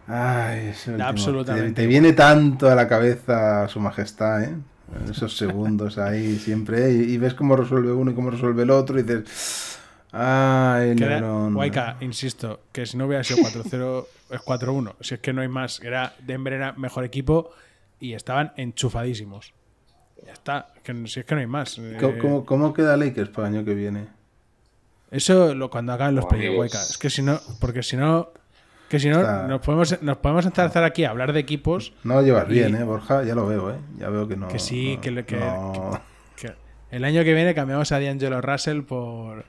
Ay, Absolutamente. Te, viene tanto a la cabeza su majestad, ¿eh? Esos segundos ahí siempre. Y, ves cómo resuelve uno y cómo resuelve el otro y dices. Ay, Lebron. Waika, insisto, que si no hubiera sido 4-0, es 4-1. Si es que no hay más. Era, Denver era mejor equipo y estaban enchufadísimos. Ya está. si es que no hay más. ¿Cómo, eh, cómo, queda Lakers para el año que viene? Eso lo, cuando hagan los playoffs, Es que si no, porque si no, que si no, nos podemos, nos podemos aquí a hablar de equipos. No lo llevas bien, ¿eh, Borja? Ya lo veo, ¿eh? Ya veo que no. Que sí, que, que, el año que viene cambiamos a D'Angelo Russell por.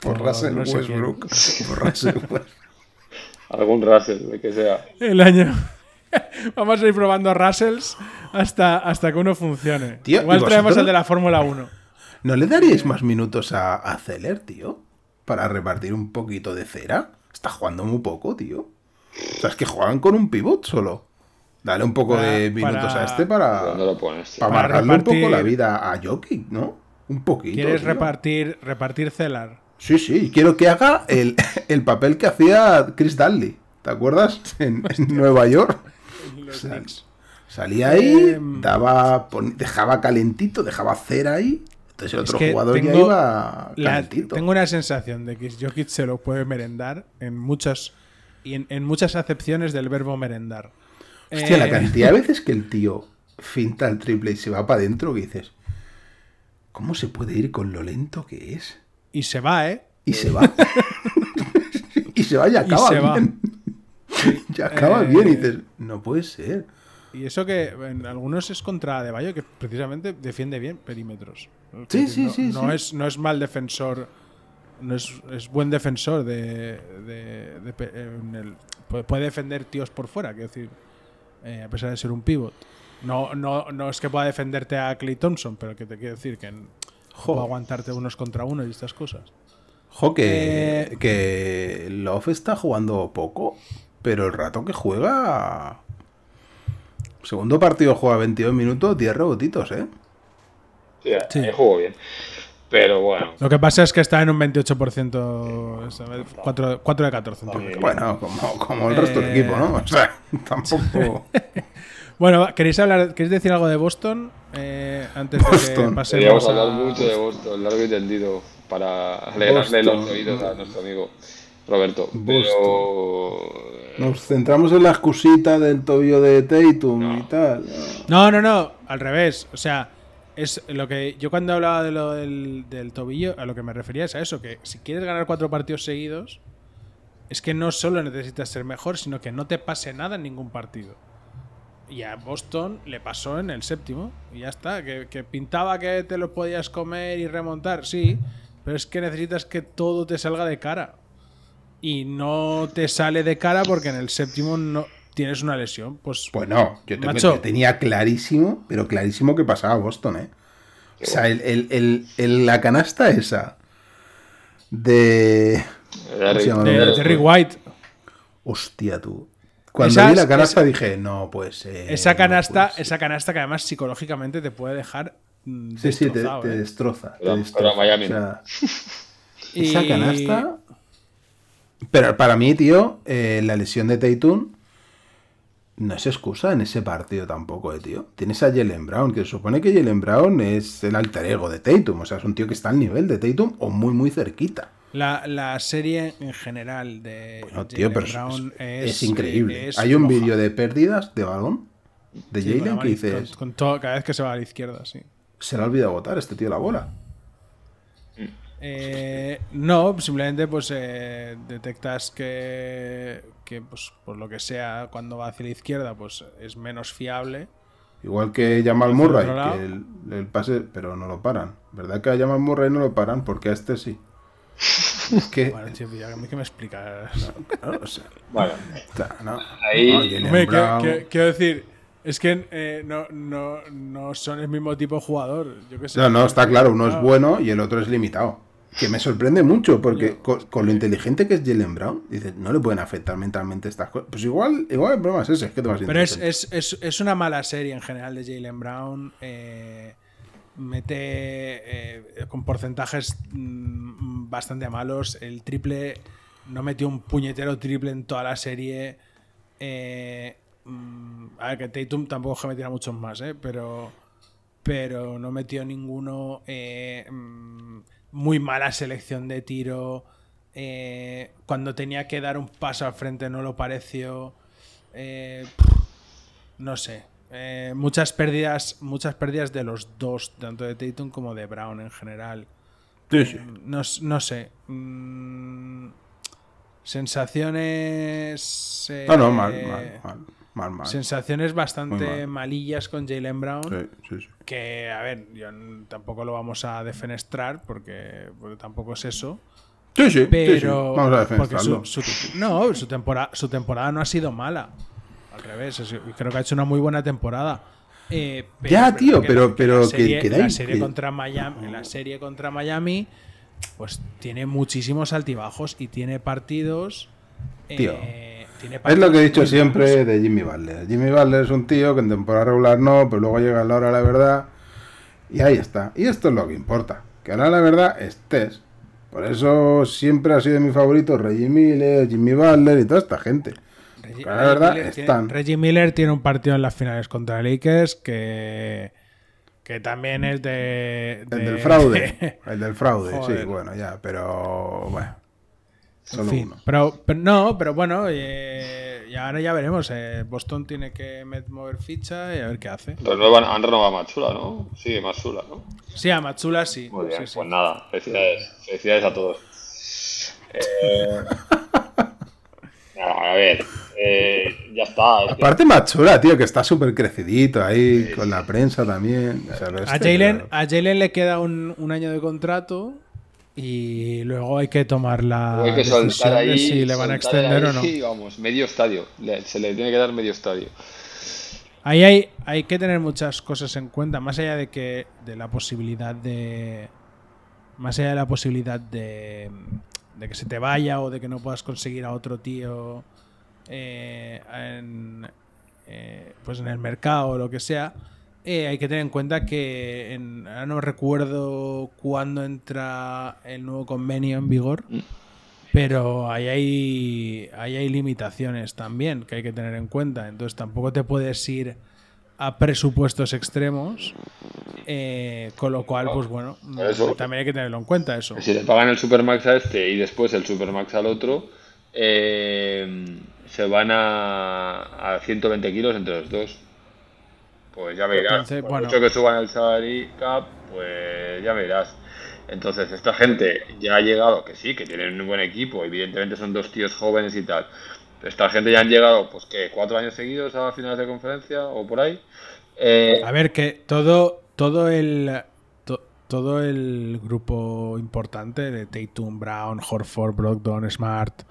Por, Russell Westbrook. Por Russell Algún Russell, de que sea. El año. Vamos a ir probando Russells hasta, hasta que uno funcione. Igual traemos el de la Fórmula 1. ¿No le daríais más minutos a, a Zeller, tío? Para repartir un poquito de cera está jugando muy poco, tío. O sea, es que juegan con un pivot solo. Dale un poco de minutos a este para, para, marcarle un poco la vida a Jokic, ¿no? Un poquito. ¿Quieres repartir repartir Celar? Sí, sí, quiero que haga el, papel que hacía Chris Daly. ¿Te acuerdas? En, Nueva York. Salía ahí, em, daba, dejaba calentito, dejaba cera ahí el otro jugador ya iba Tengo una sensación de que Jokic se lo puede merendar en muchas y en, muchas acepciones del verbo merendar. Hostia, la eh, cantidad de veces que el tío finta el triple y se va para adentro, que dices, ¿cómo se puede ir con lo lento que es? Y se va, ¿eh? Y se va. y se va y acaba bien. ya acaba bien y eh, dices, no puede ser. Y eso que en algunos es contra De Bayo, que precisamente defiende bien perímetros. Sí, sí, sí. No, Es, no es mal defensor, no es, es buen defensor de, puede defender tíos por fuera, quiero decir, eh, a pesar de ser un pivot. No, no, no es que pueda defenderte a Clay Thompson, pero que te quiero decir que puede aguantarte unos contra uno y estas cosas. Jo, que, eh, que Love está jugando poco, pero el rato que juega Segundo partido juega 22 minutos, 10 rebotitos, ¿eh? Sí, sí. jugó bien. Pero bueno. Lo que pasa es que está en un 28%, 4, 4 de 14. Bueno, como, como el resto del equipo, ¿no? O sea, tampoco. bueno, ¿queréis, hablar, ¿queréis decir algo de Boston? Eh, antes de Boston. que pasemos. Queríamos hablar mucho de Boston, largo y tendido, para alegrarle los oídos a nuestro amigo. Roberto. Pero... Nos centramos en la excusita del tobillo de Tatum y tal. No, no, no, al revés. O sea, es lo que yo cuando hablaba de lo del, tobillo, a lo que me refería es a eso, que si quieres ganar cuatro partidos seguidos, es que no solo necesitas ser mejor, sino que no te pase nada en ningún partido. Y a Boston le pasó en el séptimo, y ya está, que, que pintaba que te lo podías comer y remontar, sí, pero es que necesitas que todo te salga de cara y no te sale de cara porque en el séptimo no tienes una lesión. Pues, pues no, yo tenía clarísimo, pero clarísimo que pasaba a Boston, ¿eh? O sea, el, la canasta esa de. De, Terry White. Hostia, tú. Cuando vi la canasta dije, no, pues. esa canasta, esa canasta que además psicológicamente te puede dejar. Mm, sí, sí, te, ¿eh? destroza. Te destroza. esa canasta pero para mí, tío, eh, la lesión de Tatum no es excusa en ese partido tampoco, eh, tío. Tienes a Jalen Brown, que se supone que Jalen Brown es el alter ego de Tatum. O sea, es un tío que está al nivel de Tatum o muy, muy cerquita. La, serie en general de Brown es, increíble. Hay un vídeo de pérdidas de balón de Jalen que dices... Con, cada vez que se va a la izquierda, sí. Se le ha olvidado botar este tío la bola. Eh, no, simplemente pues eh, detectas que, que pues, por lo que sea, cuando va hacia la izquierda, pues es menos fiable. Igual que Jamal Murray, que el, pase, pero no lo paran. ¿Verdad que a Jamal Murray no lo paran? Porque a este sí. Es que... Bueno, tío, a mí que me explicas. No, o sea, bueno, no, ahí... quiero decir, es que eh, no, no, no, son el mismo tipo de jugador. Yo que sé, no, no, está claro. Uno es bueno y el otro es limitado. Que me sorprende mucho, porque con, lo inteligente que es Jalen Brown, dices, no le pueden afectar mentalmente estas cosas. Pues igual, igual el problema es ese, es que te vas Pero es, es, es, es, una mala serie en general de Jalen Brown. Eh, mete eh, con porcentajes mm, bastante malos. El triple no metió un puñetero triple en toda la serie. Eh, mm, a ver, que Tatum tampoco se metiera muchos más, ¿eh? Pero, pero no metió ninguno. Mm, muy mala selección de tiro. Eh, cuando tenía que dar un paso al frente no lo pareció. no sé. muchas pérdidas. Muchas pérdidas de los dos, tanto de Tatum como de Brown en general. No, no, sé. Mm, sensaciones. no, no, mal, mal, mal, Sensaciones bastante malillas con Jalen Brown. Que, a ver, yo tampoco lo vamos a defenestrar porque, tampoco es eso. Sí, sí, pero vamos a defenestrarlo. no, su temporada, su temporada no ha sido mala. Al revés, creo que ha hecho una muy buena temporada. Eh, ya, tío, pero, pero, la serie, la serie contra Miami, la serie contra Miami, pues tiene muchísimos altibajos y tiene partidos. Tío. Eh, es lo que he dicho siempre de Jimmy Butler. Jimmy Butler es un tío que en temporada regular no, pero luego llega la hora de la verdad. Y ahí está. Y esto es lo que importa. Que ahora la verdad estés. Por eso siempre ha sido mi favorito Reggie Miller, Jimmy Butler y toda esta gente. Reggie, la verdad Miller están. Tiene, Reggie Miller tiene un partido en las finales contra Lakers que que también es de. el del fraude. el del fraude, sí, bueno, ya, pero. Bueno. Solo uno. Pero, pero, no, pero bueno, eh, y ahora ya veremos. Eh, Boston tiene que mover ficha y a ver qué hace. Renuevan, han renovado a Machula, ¿no? Sí, Machula, ¿no? Sí, a Machula sí. Muy bien, sí, pues nada, felicidades. Felicidades a todos. Eh, a ver, eh, ya está. Aparte Machura, tío, que está súper crecidito ahí con la prensa también. a, Jalen, a Jalen le queda un, año de contrato y luego hay que tomar la hay que decisión ahí, de si le van a extender o no. vamos, medio estadio. se le tiene que dar medio estadio. Ahí hay, hay que tener muchas cosas en cuenta, más allá de que de la posibilidad de más allá de la posibilidad de de que se te vaya o de que no puedas conseguir a otro tío eh, en, eh, pues en el mercado o lo que sea, eh, hay que tener en cuenta que ahora no recuerdo cuándo entra el nuevo convenio en vigor, mm. pero ahí hay, ahí hay limitaciones también que hay que tener en cuenta. Entonces tampoco te puedes ir a presupuestos extremos, eh, con lo cual, pues bueno, también hay que tenerlo en cuenta eso. Si le pagan el Supermax a este y después el Supermax al otro, eh, se van a, a 120 kilos entre los dos. Pues ya verás. Entonces, mucho que suban el salary cap, pues ya verás. Entonces, esta gente ya ha llegado, que sí, que tienen un buen equipo, evidentemente son dos tíos jóvenes y tal, esta gente ya han llegado, pues que cuatro años seguidos a finales de conferencia o por ahí. Eh, a ver, que todo, todo el todo el grupo importante de Tatum, Brown, Horford, Brogdon, Smart,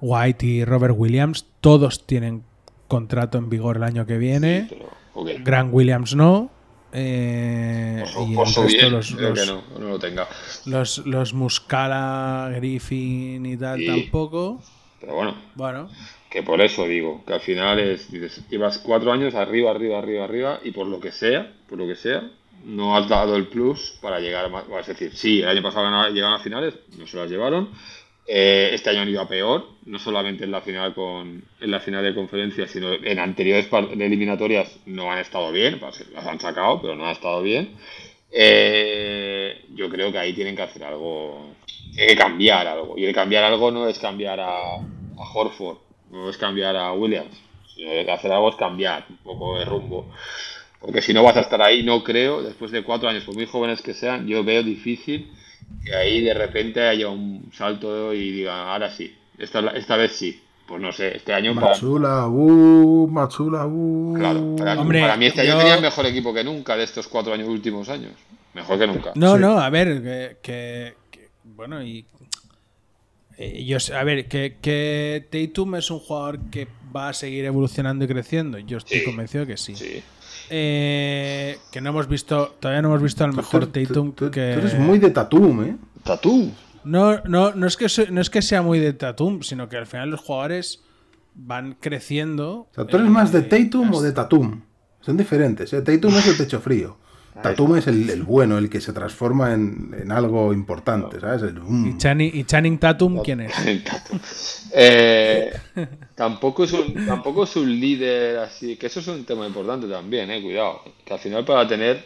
White y Robert Williams, todos tienen contrato en vigor el año que viene. Grant Williams no. Eh, y los, los, no, no lo tenga. Los, los Muscala, Griffin y tal tampoco. Pero bueno, bueno, que por eso digo, que al final es, dices, llevas cuatro años arriba, arriba, arriba, arriba, y por lo que sea, por lo que sea, no has dado el plus para llegar a más. Es decir, sí, el año pasado llegaron a finales, no se las llevaron. Eh, este año han ido a peor, no solamente en la final con en la final de conferencia, sino en anteriores eliminatorias no han estado bien, las han sacado, pero no han estado bien. Eh, yo creo que ahí tienen que hacer algo, tiene que cambiar algo. Y el cambiar algo no es cambiar a, a Horford, no es cambiar a Williams. Sino que hacer algo es cambiar un poco de rumbo. Porque si no vas a estar ahí, no creo, después de cuatro años, por muy jóvenes que sean, yo veo difícil que ahí de repente haya un salto y digan, ahora sí, esta, esta vez sí. Pues no sé, este año. Machula, uh, Machula, uh. Claro, para, mí este año tenía mejor equipo que nunca de estos cuatro años últimos años. Mejor que nunca. No, no, a ver, que, bueno, y eh, yo a ver, que, que Tatum es un jugador que va a seguir evolucionando y creciendo. Yo estoy convencido que sí. Eh, que no hemos visto, todavía no hemos visto al mejor Tatum que. Tú eres muy de Tatum, ¿eh? Tatum. No, no, no, es que, no es que sea muy de Tatum, sino que al final los jugadores van creciendo. O sea, ¿tú eres más de Tatum o de Tatum? Son diferentes. ¿eh? Tatum es el pecho frío. Tatum es el, bueno, el que se transforma en, algo importante, ¿sabes? ¿Y, Channing, Tatum quién es? Eh, tampoco, es un, tampoco es un líder así, que eso es un tema importante también, eh, cuidado. Que al final para tener,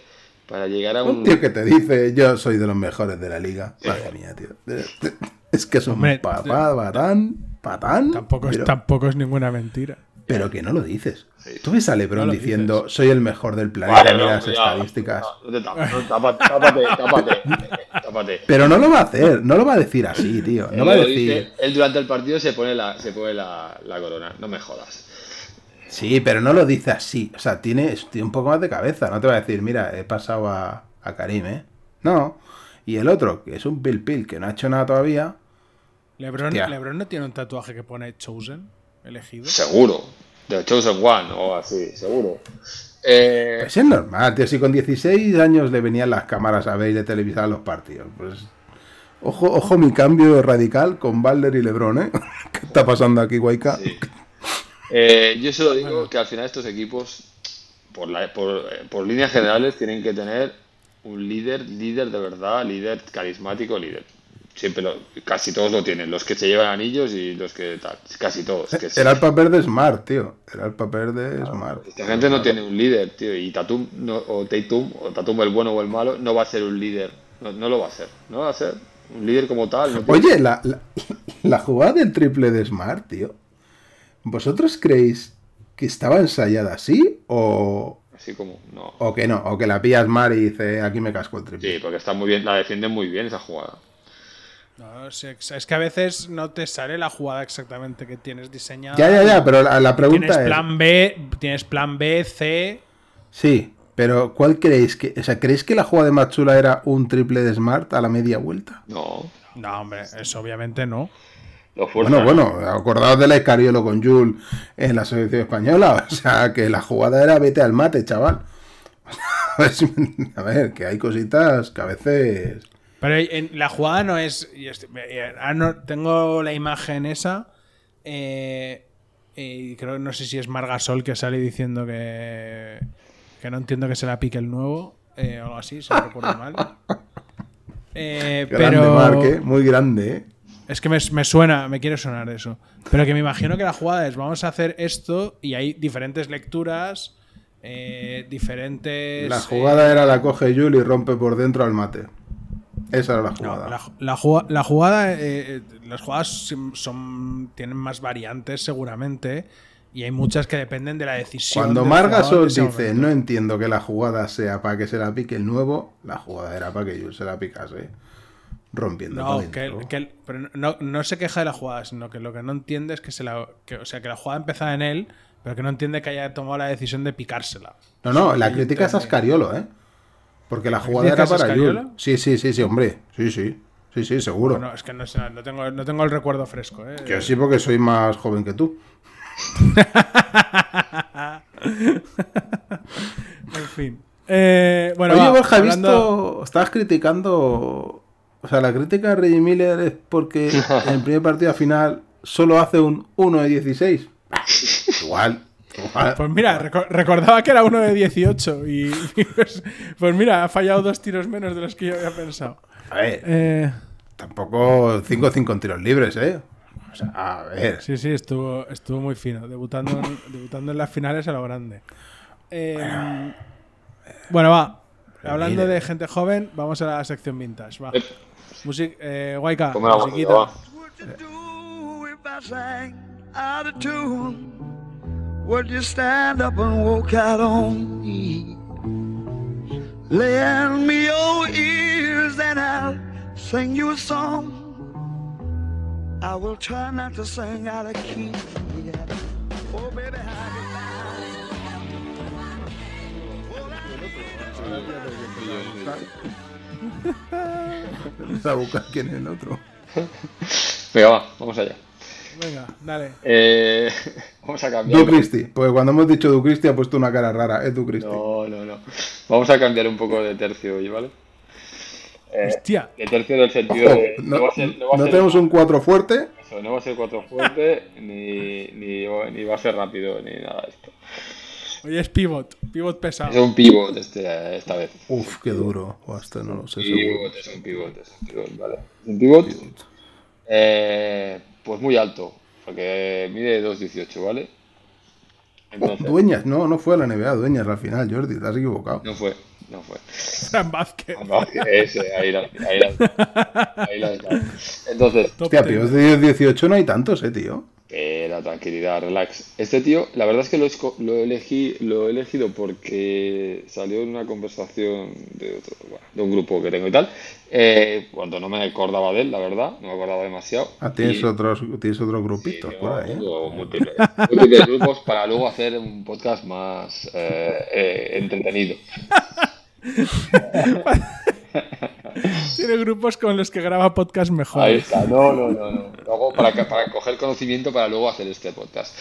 para llegar a un... Un tío que te dice, yo soy de los mejores de la liga. Madre mía, tío. Es que es un papá, patán, patán. Tampoco, es, tampoco es ninguna mentira. Pero que no lo dices. Tú ves a Lebron diciendo, soy el mejor del planeta, mira las estadísticas. tápate, tápate, Pero no lo va a hacer, no lo va a decir así, tío. No va a decir. él durante el partido se pone, la, se pone la, la, corona, no me jodas. Sí, pero no lo dice así. O sea, tiene, tiene un poco más de cabeza. No te va a decir, mira, he pasado a, a Karim, ¿eh? No. Y el otro, que es un Bill Pill, que no ha hecho nada todavía. Lebron, Lebron no tiene un tatuaje que pone Chosen, elegido. Seguro. The Chosen One o así, seguro. Eh... Pues es normal, tío. Si con 16 años le venían las cámaras a ver y le televisaban los partidos. Pues. Ojo, ojo mi cambio radical con Balder y Lebron, ¿eh? ¿Qué está pasando aquí, Guayca? Eh, yo solo digo que al final estos equipos, por, la, por, por líneas generales, tienen que tener un líder, líder de verdad, líder carismático, líder siempre casi todos lo tienen, los que se llevan anillos y los que tal, casi todos. Era el papel de Smart, tío. Era el papel de Smart. Esta gente no tiene un líder, tío. Y Tatum o Tatum, o Tatum el bueno o el malo, no va a ser un líder. No, lo va a ser. No va a ser un líder como tal. Oye, la, la, jugada del triple de Smart, tío. ¿Vosotros creéis que estaba ensayada así o, Así como, no. O que no, o que la pilla Smart y dice, aquí me casco el triple. Sí, porque está muy bien, la defiende muy bien esa jugada. No, es que a veces no te sale la jugada exactamente que tienes diseñada. Ya, ya, ya, pero la, pregunta tienes plan B, tienes plan B, C. Sí, pero ¿cuál creéis que, o sea, creéis que la jugada de Matsula era un triple de Smart a la media vuelta? No. No, hombre, eso obviamente no. bueno, bueno, acordaos del Escariolo con Jul en la selección española. O sea, que la jugada era vete al mate, chaval. a ver, que hay cositas que a veces pero en, la jugada no es. Ah, no, tengo la imagen esa. Eh, y creo no sé si es Margasol que sale diciendo que. Que no entiendo que se la pique el nuevo. Eh, o algo así, si no recuerdo mal. Eh, grande, pero, muy grande, Es que me, me, suena, me quiere sonar eso. Pero que me imagino que la jugada es: vamos a hacer esto y hay diferentes lecturas, diferentes. La jugada era la coge Jul y rompe por dentro al mate. Esa era la jugada. la, jugada, eh, las jugadas son, tienen más variantes seguramente y hay muchas que dependen de la decisión. Cuando Margasol dice no entiendo que la jugada sea para que se la pique el nuevo, la jugada era para que yo se la picase rompiendo. No, que, pero no, no, se queja de la jugada, sino que lo que no entiende es que se la, o sea, que la jugada empezaba en él, pero que no entiende que haya tomado la decisión de picársela. No, no, la crítica es a Ascariolo, ¿eh? Porque la jugada era para Yul. Sí, sí, sí, sí, hombre. Sí, sí. Sí, sí, seguro. No, es que no, no, tengo, no tengo el recuerdo fresco. ¿eh? Yo sí, porque soy más joven que tú. en fin. Eh, bueno, Oye, Borja, he visto. Estabas criticando. O sea, la crítica de Reggie Miller es porque en el primer partido final solo hace un 1 de 16. Igual. Pues mira, recordaba que era uno de 18 y, pues, pues, mira, ha fallado dos tiros menos de los que yo había pensado. A ver, eh, tampoco 5-5 en tiros libres, ¿eh? O sea, a ver. Sí, sí, estuvo, estuvo muy fino, debutando en, debutando en las finales a lo grande. Eh, bueno, va. Hablando de gente joven, vamos a la sección vintage. Va. Music, eh, Guayca, musiquita. Would you stand up and walk out on me? Lend me your ears and I'll sing you a song. I will try not to sing out of key. Yeah. Oh, baby, how a buscar quién es el otro. Venga, va, vamos allá. Venga, dale. Eh, vamos a cambiar. Du Christie, porque cuando hemos dicho Du Christie ha puesto una cara rara, es Du Christie. No, no, no. Vamos a cambiar un poco de tercio hoy, ¿vale? Eh, Hostia. De tercio del sentido de. No, no, ser, no tenemos un 4 fuerte. Eso, no va a ser 4 fuerte, ni, ni, ni, va a ser rápido, ni nada de esto. Oye, es pivot, pivot pesado. Es un pivot este, esta vez. Uf, qué duro. O hasta no lo sé. Pivot, es un pivot, es un pivot, vale. Un pivot, Eh, pues muy alto, porque mide 2.18, ¿vale? Entonces, dueñas, no, no fue a la NBA, Dueñas al final, Jordi, te has equivocado. No fue, no fue. Fran Vázquez. ese, ahí las ahí la, ahí la, Entonces. Hostia, pero de 18 no hay tantos, eh, tío. La tranquilidad, relax. Este tío, la verdad es que lo, lo, elegí, lo he elegido porque salió en una conversación de, otro, de un grupo que tengo y tal, eh, cuando no me acordaba de él, la verdad, no me acordaba demasiado. Ah, tienes, otros, tienes otros grupitos por ahí. ¿eh? Múltiples, múltiples, grupos para luego hacer un podcast más eh, eh entretenido. Tiene grupos con los que graba podcast mejor. Ahí está, no, no, no. no. Luego, para, para coger conocimiento para luego hacer este podcast.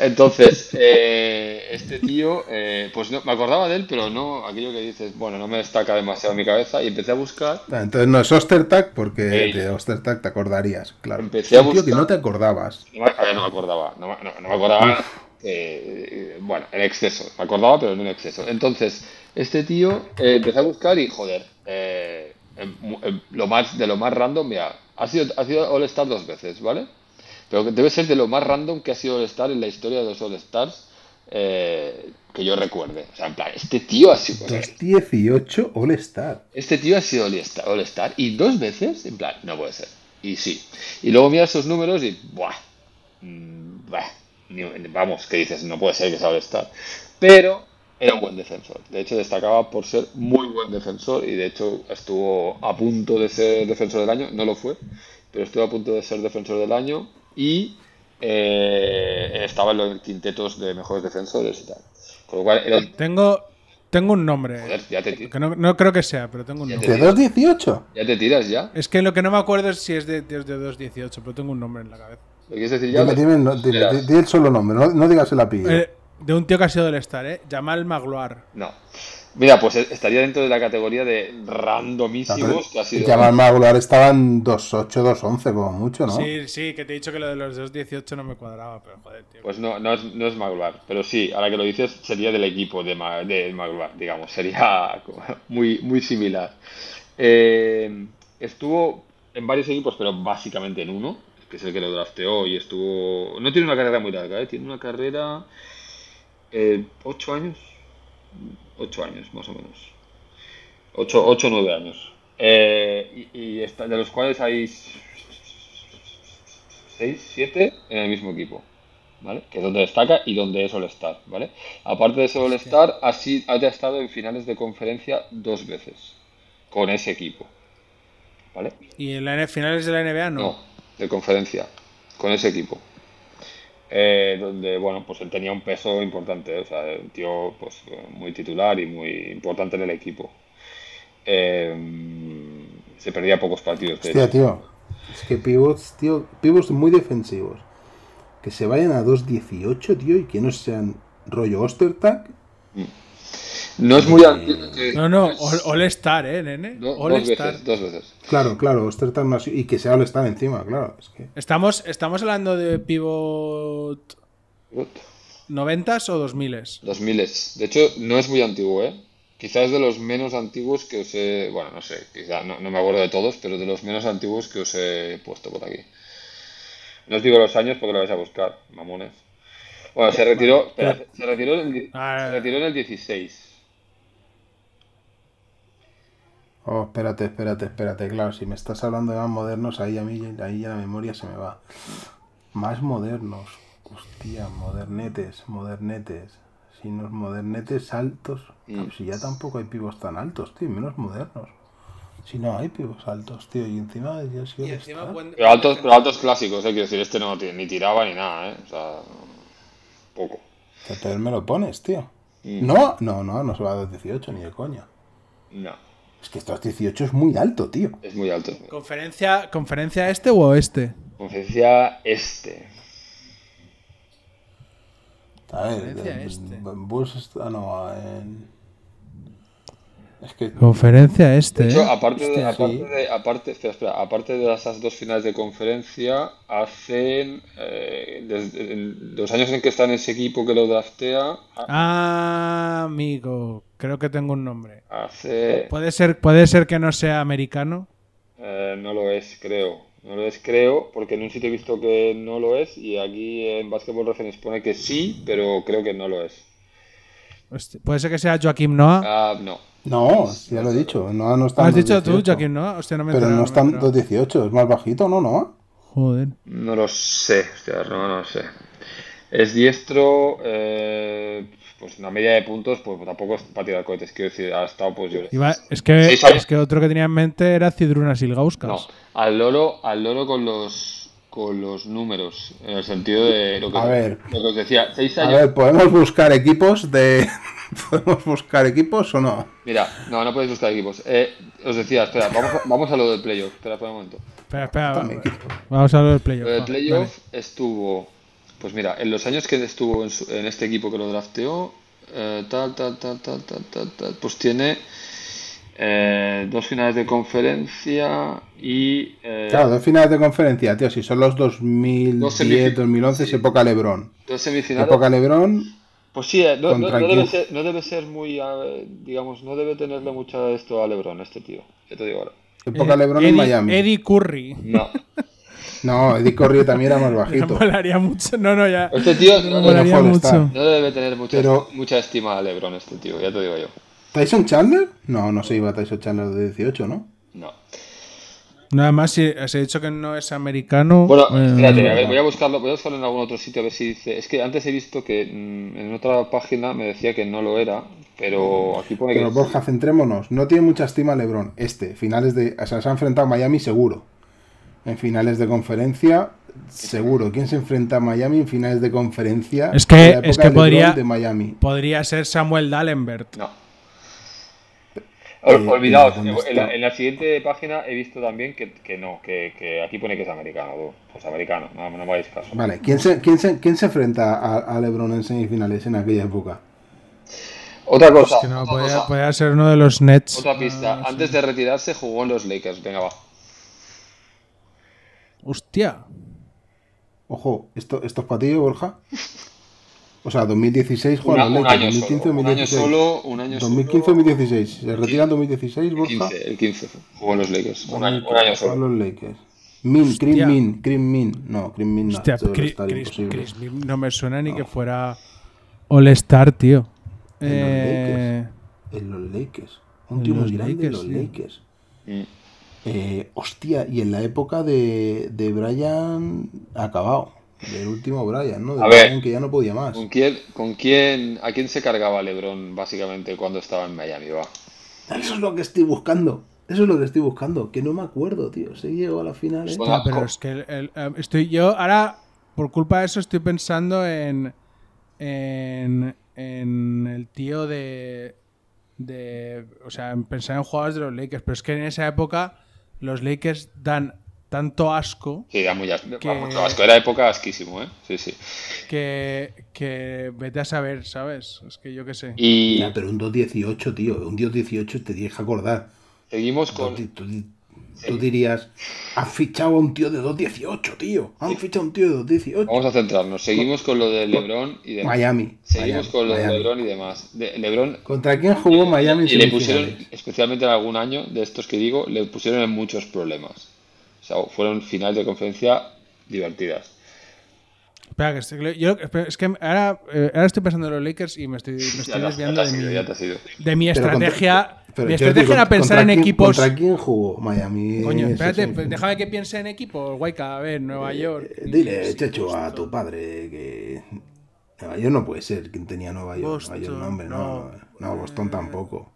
Entonces, eh, este tío, eh, pues no, me acordaba de él, pero no, aquello que dices, bueno, no me destaca demasiado en mi cabeza y empecé a buscar. Ah, entonces no es Ostertag porque de Ostertag te acordarías, claro. Empecé a buscar. que no te acordabas. No, no me acordaba, no, no, me acordaba. Eh, bueno, en exceso. Me acordaba, pero no en exceso. Entonces, este tío eh, empecé a buscar y, joder, eh, lo más, de lo más random, mira, ha sido, ha sido All-Star dos veces, ¿vale? Pero debe ser de lo más random que ha sido All-Star en la historia de los All-Stars eh, que yo recuerde. O sea, en plan, este tío ha sido... 18 All-Star. Este tío ha sido All-Star y dos veces, en plan, no puede ser. Y sí. Y luego mira esos números y, buah, mm, buah vamos, que dices, no puede ser que sea All-Star. Pero era un buen defensor. De hecho, destacaba por ser muy buen defensor y de hecho estuvo a punto de ser defensor del año. No lo fue, pero estuvo a punto de ser defensor del año y eh, estaba en los quintetos de mejores defensores y tal. Con lo cual era... Tengo, tengo un nombre. Joder, ya te que no, no, creo que sea, pero tengo un nombre. ¿De 2.18? ¿Ya te tiras ya? Es que lo que no me acuerdo es si es de, de 2.18, pero tengo un nombre en la cabeza. ¿Lo quieres decir ya? Dime, dime, di, el solo nombre, no, no digas el apellido. Eh, de un tío que ha sido del Star, ¿eh? Jamal Magloire. No. Mira, pues estaría dentro de la categoría de randomísimos que ha sido. Jamal Magloire estaba en 2.8, 2.11 como mucho, ¿no? Sí, sí, que te he dicho que lo de los 2.18 no me cuadraba, pero joder, tío. Pues no, no es, no es Magloire, pero sí, ahora que lo dices, sería del equipo de, de Magloire, digamos, sería muy, muy similar. Eh, estuvo en varios equipos, pero básicamente en uno, que es el que lo drafteó y estuvo. No tiene una carrera muy larga, ¿eh? tiene una carrera eh, ¿Ocho años? Ocho años, más o menos. Ocho, ocho o nueve años. Eh, y, de los cuales hay seis, siete en el mismo equipo. ¿Vale? Que es donde destaca y donde es All-Star, ¿vale? Aparte de ser All-Star, ha, ha estado en finales de conferencia dos veces con ese equipo. ¿Vale? ¿Y en la finales de la NBA no? No, de conferencia, con ese equipo. Eh, donde bueno pues él tenía un peso importante o sea un tío pues muy titular y muy importante en el equipo. Eh, se perdía pocos partidos Hostia, tío. Es que pivots tío pivots muy defensivos. Que se vayan a 2.18 tío y que no sean rollo Ostertag mm. No es muy antiguo. No, no, All Star, ¿eh, nene? all dos, Star. Veces, dos veces. Claro, claro, Ostertag no y que sea All Star encima, claro. Es que... estamos, estamos hablando de pivot. ¿90s o 2000s? 2000s. De hecho, no es muy antiguo, ¿eh? Quizás es de los menos antiguos que os he. Bueno, no sé, quizás no, no, me acuerdo de todos, pero de los menos antiguos que os he puesto por aquí. No os digo los años porque lo vais a buscar, mamones. Bueno, se retiró, se retiró, en el, se retiró en el 16. Oh, espérate, espérate, espérate. Claro, si me estás hablando de más modernos, ahí a mí ahí ya la memoria se me va. Más modernos. Hostia, modernetes, modernetes. Si no es modernetes altos. Mm. Si ya tampoco hay pibos tan altos, tío, menos modernos. Si no hay pibos altos, tío, y encima ya sí pero, altos, pero altos clásicos, eh, quiero decir, este no ni tiraba ni nada, eh. O sea, poco. Pero él me lo pones, tío. Mm. No, no, no, no se va a 18 ni de coña. No. Es que estos 18 es muy alto, tío. Es muy alto. ¿Conferencia, ¿conferencia este o oeste? Conferencia este. A ver, conferencia este. Bulls está, no, en... Conferencia este. De hecho, ¿eh? aparte, de, aparte, de, aparte, espera, aparte de esas dos finales de conferencia, hacen. Eh, desde, los años en que está en ese equipo que lo draftea. Ah, amigo. Creo que tengo un nombre. Hace. ¿Puede ser, puede ser que no sea americano? Eh, no lo es, creo. No lo es, creo, porque en un sitio he visto que no lo es y aquí en Basketball Reference pone que sí, pero creo que no lo es. ¿Puede ser que sea Joaquim Noah? Ah, no. No, ya lo he dicho. Noah no está ¿Has dicho tú, Joaquim Noah? Hostia, no me Pero no está en 2.18, es más bajito, ¿no, Noah? Joder. No lo sé, hostia, no, no lo sé. Es diestro, eh, pues una media de puntos, pues tampoco es para tirar cohetes, quiero decir, ha estado pues yo. es, que, es que otro que tenía en mente era Cidruna Silgauskas. No, al loro, al loro con los con los números, en el sentido de lo que, a ver, lo que os decía, seis años. A ver, ¿podemos buscar equipos de. ¿Podemos buscar equipos o no? Mira, no, no podéis buscar equipos. Eh, os decía, espera, vamos a, vamos a lo del playoff. Espera, espera un momento. Espera, espera, vamos a lo del playoff. Lo del playoff estuvo. Pues mira, en los años que estuvo en, en este equipo que lo drafteó, eh, tal, tal, tal, tal, tal, tal, tal, pues tiene eh, dos finales de conferencia y. Eh, claro, dos finales de conferencia, tío. Si son los 2010, 2011, es época Lebron. Dos semifinales. Época Lebron. Pues sí, eh, no, no, debe ser, no, debe ser, muy. digamos, no debe tenerle mucho esto a Lebron, este tío. Ya te digo ahora. Época Lebron en Miami. Eddie Curry. No. No, Eddie Curry también era más bajito. Me molaría mucho. No, no, ya. Este tío no, molaría mucho. no debe tener mucha, mucha estima a Lebron, este tío, ya te digo yo. ¿Tyson Chandler? No, no se iba Tyson Chandler de 18, ¿no? No. Nada más, si has dicho que no es americano. Bueno, eh, espérate, a ver, voy a buscarlo, voy a buscarlo en algún otro sitio a ver si dice. Es que antes he visto que mm, en otra página me decía que no lo era, pero aquí pone pero, que. Borja, centrémonos. No tiene mucha estima LeBron. Este, finales de. O sea, se ha enfrentado a Miami seguro. En finales de conferencia, seguro. ¿Quién se enfrenta a Miami en finales de conferencia? Es que, es que podría, de Miami? podría ser Samuel Dallenberg. No. Olvidaos, en la, siguiente página he visto también que, que no, que, que, aquí pone que es americano. Pues americano, no, no me hagáis caso. Vale, ¿quién se, quién se, quién se enfrenta a, a, LeBron en semifinales en aquella época? Otra cosa. Es que no, podría, ser uno de los Nets. Otra pista. Ah, Antes de retirarse jugó en los Lakers. Venga, va. Hostia. Ojo, ¿esto, esto es para ti, Borja? O sea, 2016 juega un, año 2015 solo, 2016. Un año solo, un año 2015 solo. 2016. ¿Se retira en 2016, Borja? El 15, el 15 jugó en los Lakers. Un año, un año solo. los Lakers. Min, Cream Min, Cream Min. No, Cream Min no. Hostia, Chris, Chris, Chris Min no me suena ni no. que fuera All-Star, tío. En eh... los Lakers. En los Lakers. Un tío muy grande en los sí. Lakers. Mm. Eh, hostia, y en la época de, de Brian acabado. Del último Brian, ¿no? De a ver, que ya no podía más. ¿con quién, ¿con quién, ¿A quién se cargaba LeBron básicamente cuando estaba en Miami? Va? Eso es lo que estoy buscando. Eso es lo que estoy buscando. Que no me acuerdo, tío. Se llegó a la final. ¿eh? Hostia, pero es que el, el, eh, estoy yo ahora, por culpa de eso, estoy pensando en. En, en el tío de. de o sea, en pensar en jugadores de los Lakers. Pero es que en esa época los Lakers dan tanto asco. Sí, da, muy asco, que, mucho asco. Era época asquísimo, ¿eh? Sí, sí. Que, que vete a saber, ¿sabes? Es que yo qué sé. Y... Ya, pero un 2-18, tío. Un 2-18 te tienes que acordar. Seguimos con sí. tú dirías, han fichado a un tío de 2.18, tío. Han fichado a un tío de 2.18. Vamos a centrarnos. Seguimos con lo de Lebron y demás. Miami. Seguimos Miami, con lo de Lebron y demás. De, Lebron, ¿Contra quién jugó Miami? Y le pusieron, especialmente en algún año de estos que digo, le pusieron en muchos problemas. O sea, fueron finales de conferencia divertidas. Espera, que estoy, yo, es que ahora, eh, ahora, estoy pensando en los Lakers y me estoy, me estoy desviando de, mi, de mi estrategia. Contra, pero mi estrategia era pensar en quién, equipos. ¿Contra quién jugó Miami? Coño, espérate, déjame que piense en equipos. Guayca, a ver, Nueva York. Eh, dile, Checho, a tu padre que. Nueva York no puede ser. ¿Quién tenía Nueva York? Boston, Nueva York, no, hombre, no. No, Boston tampoco.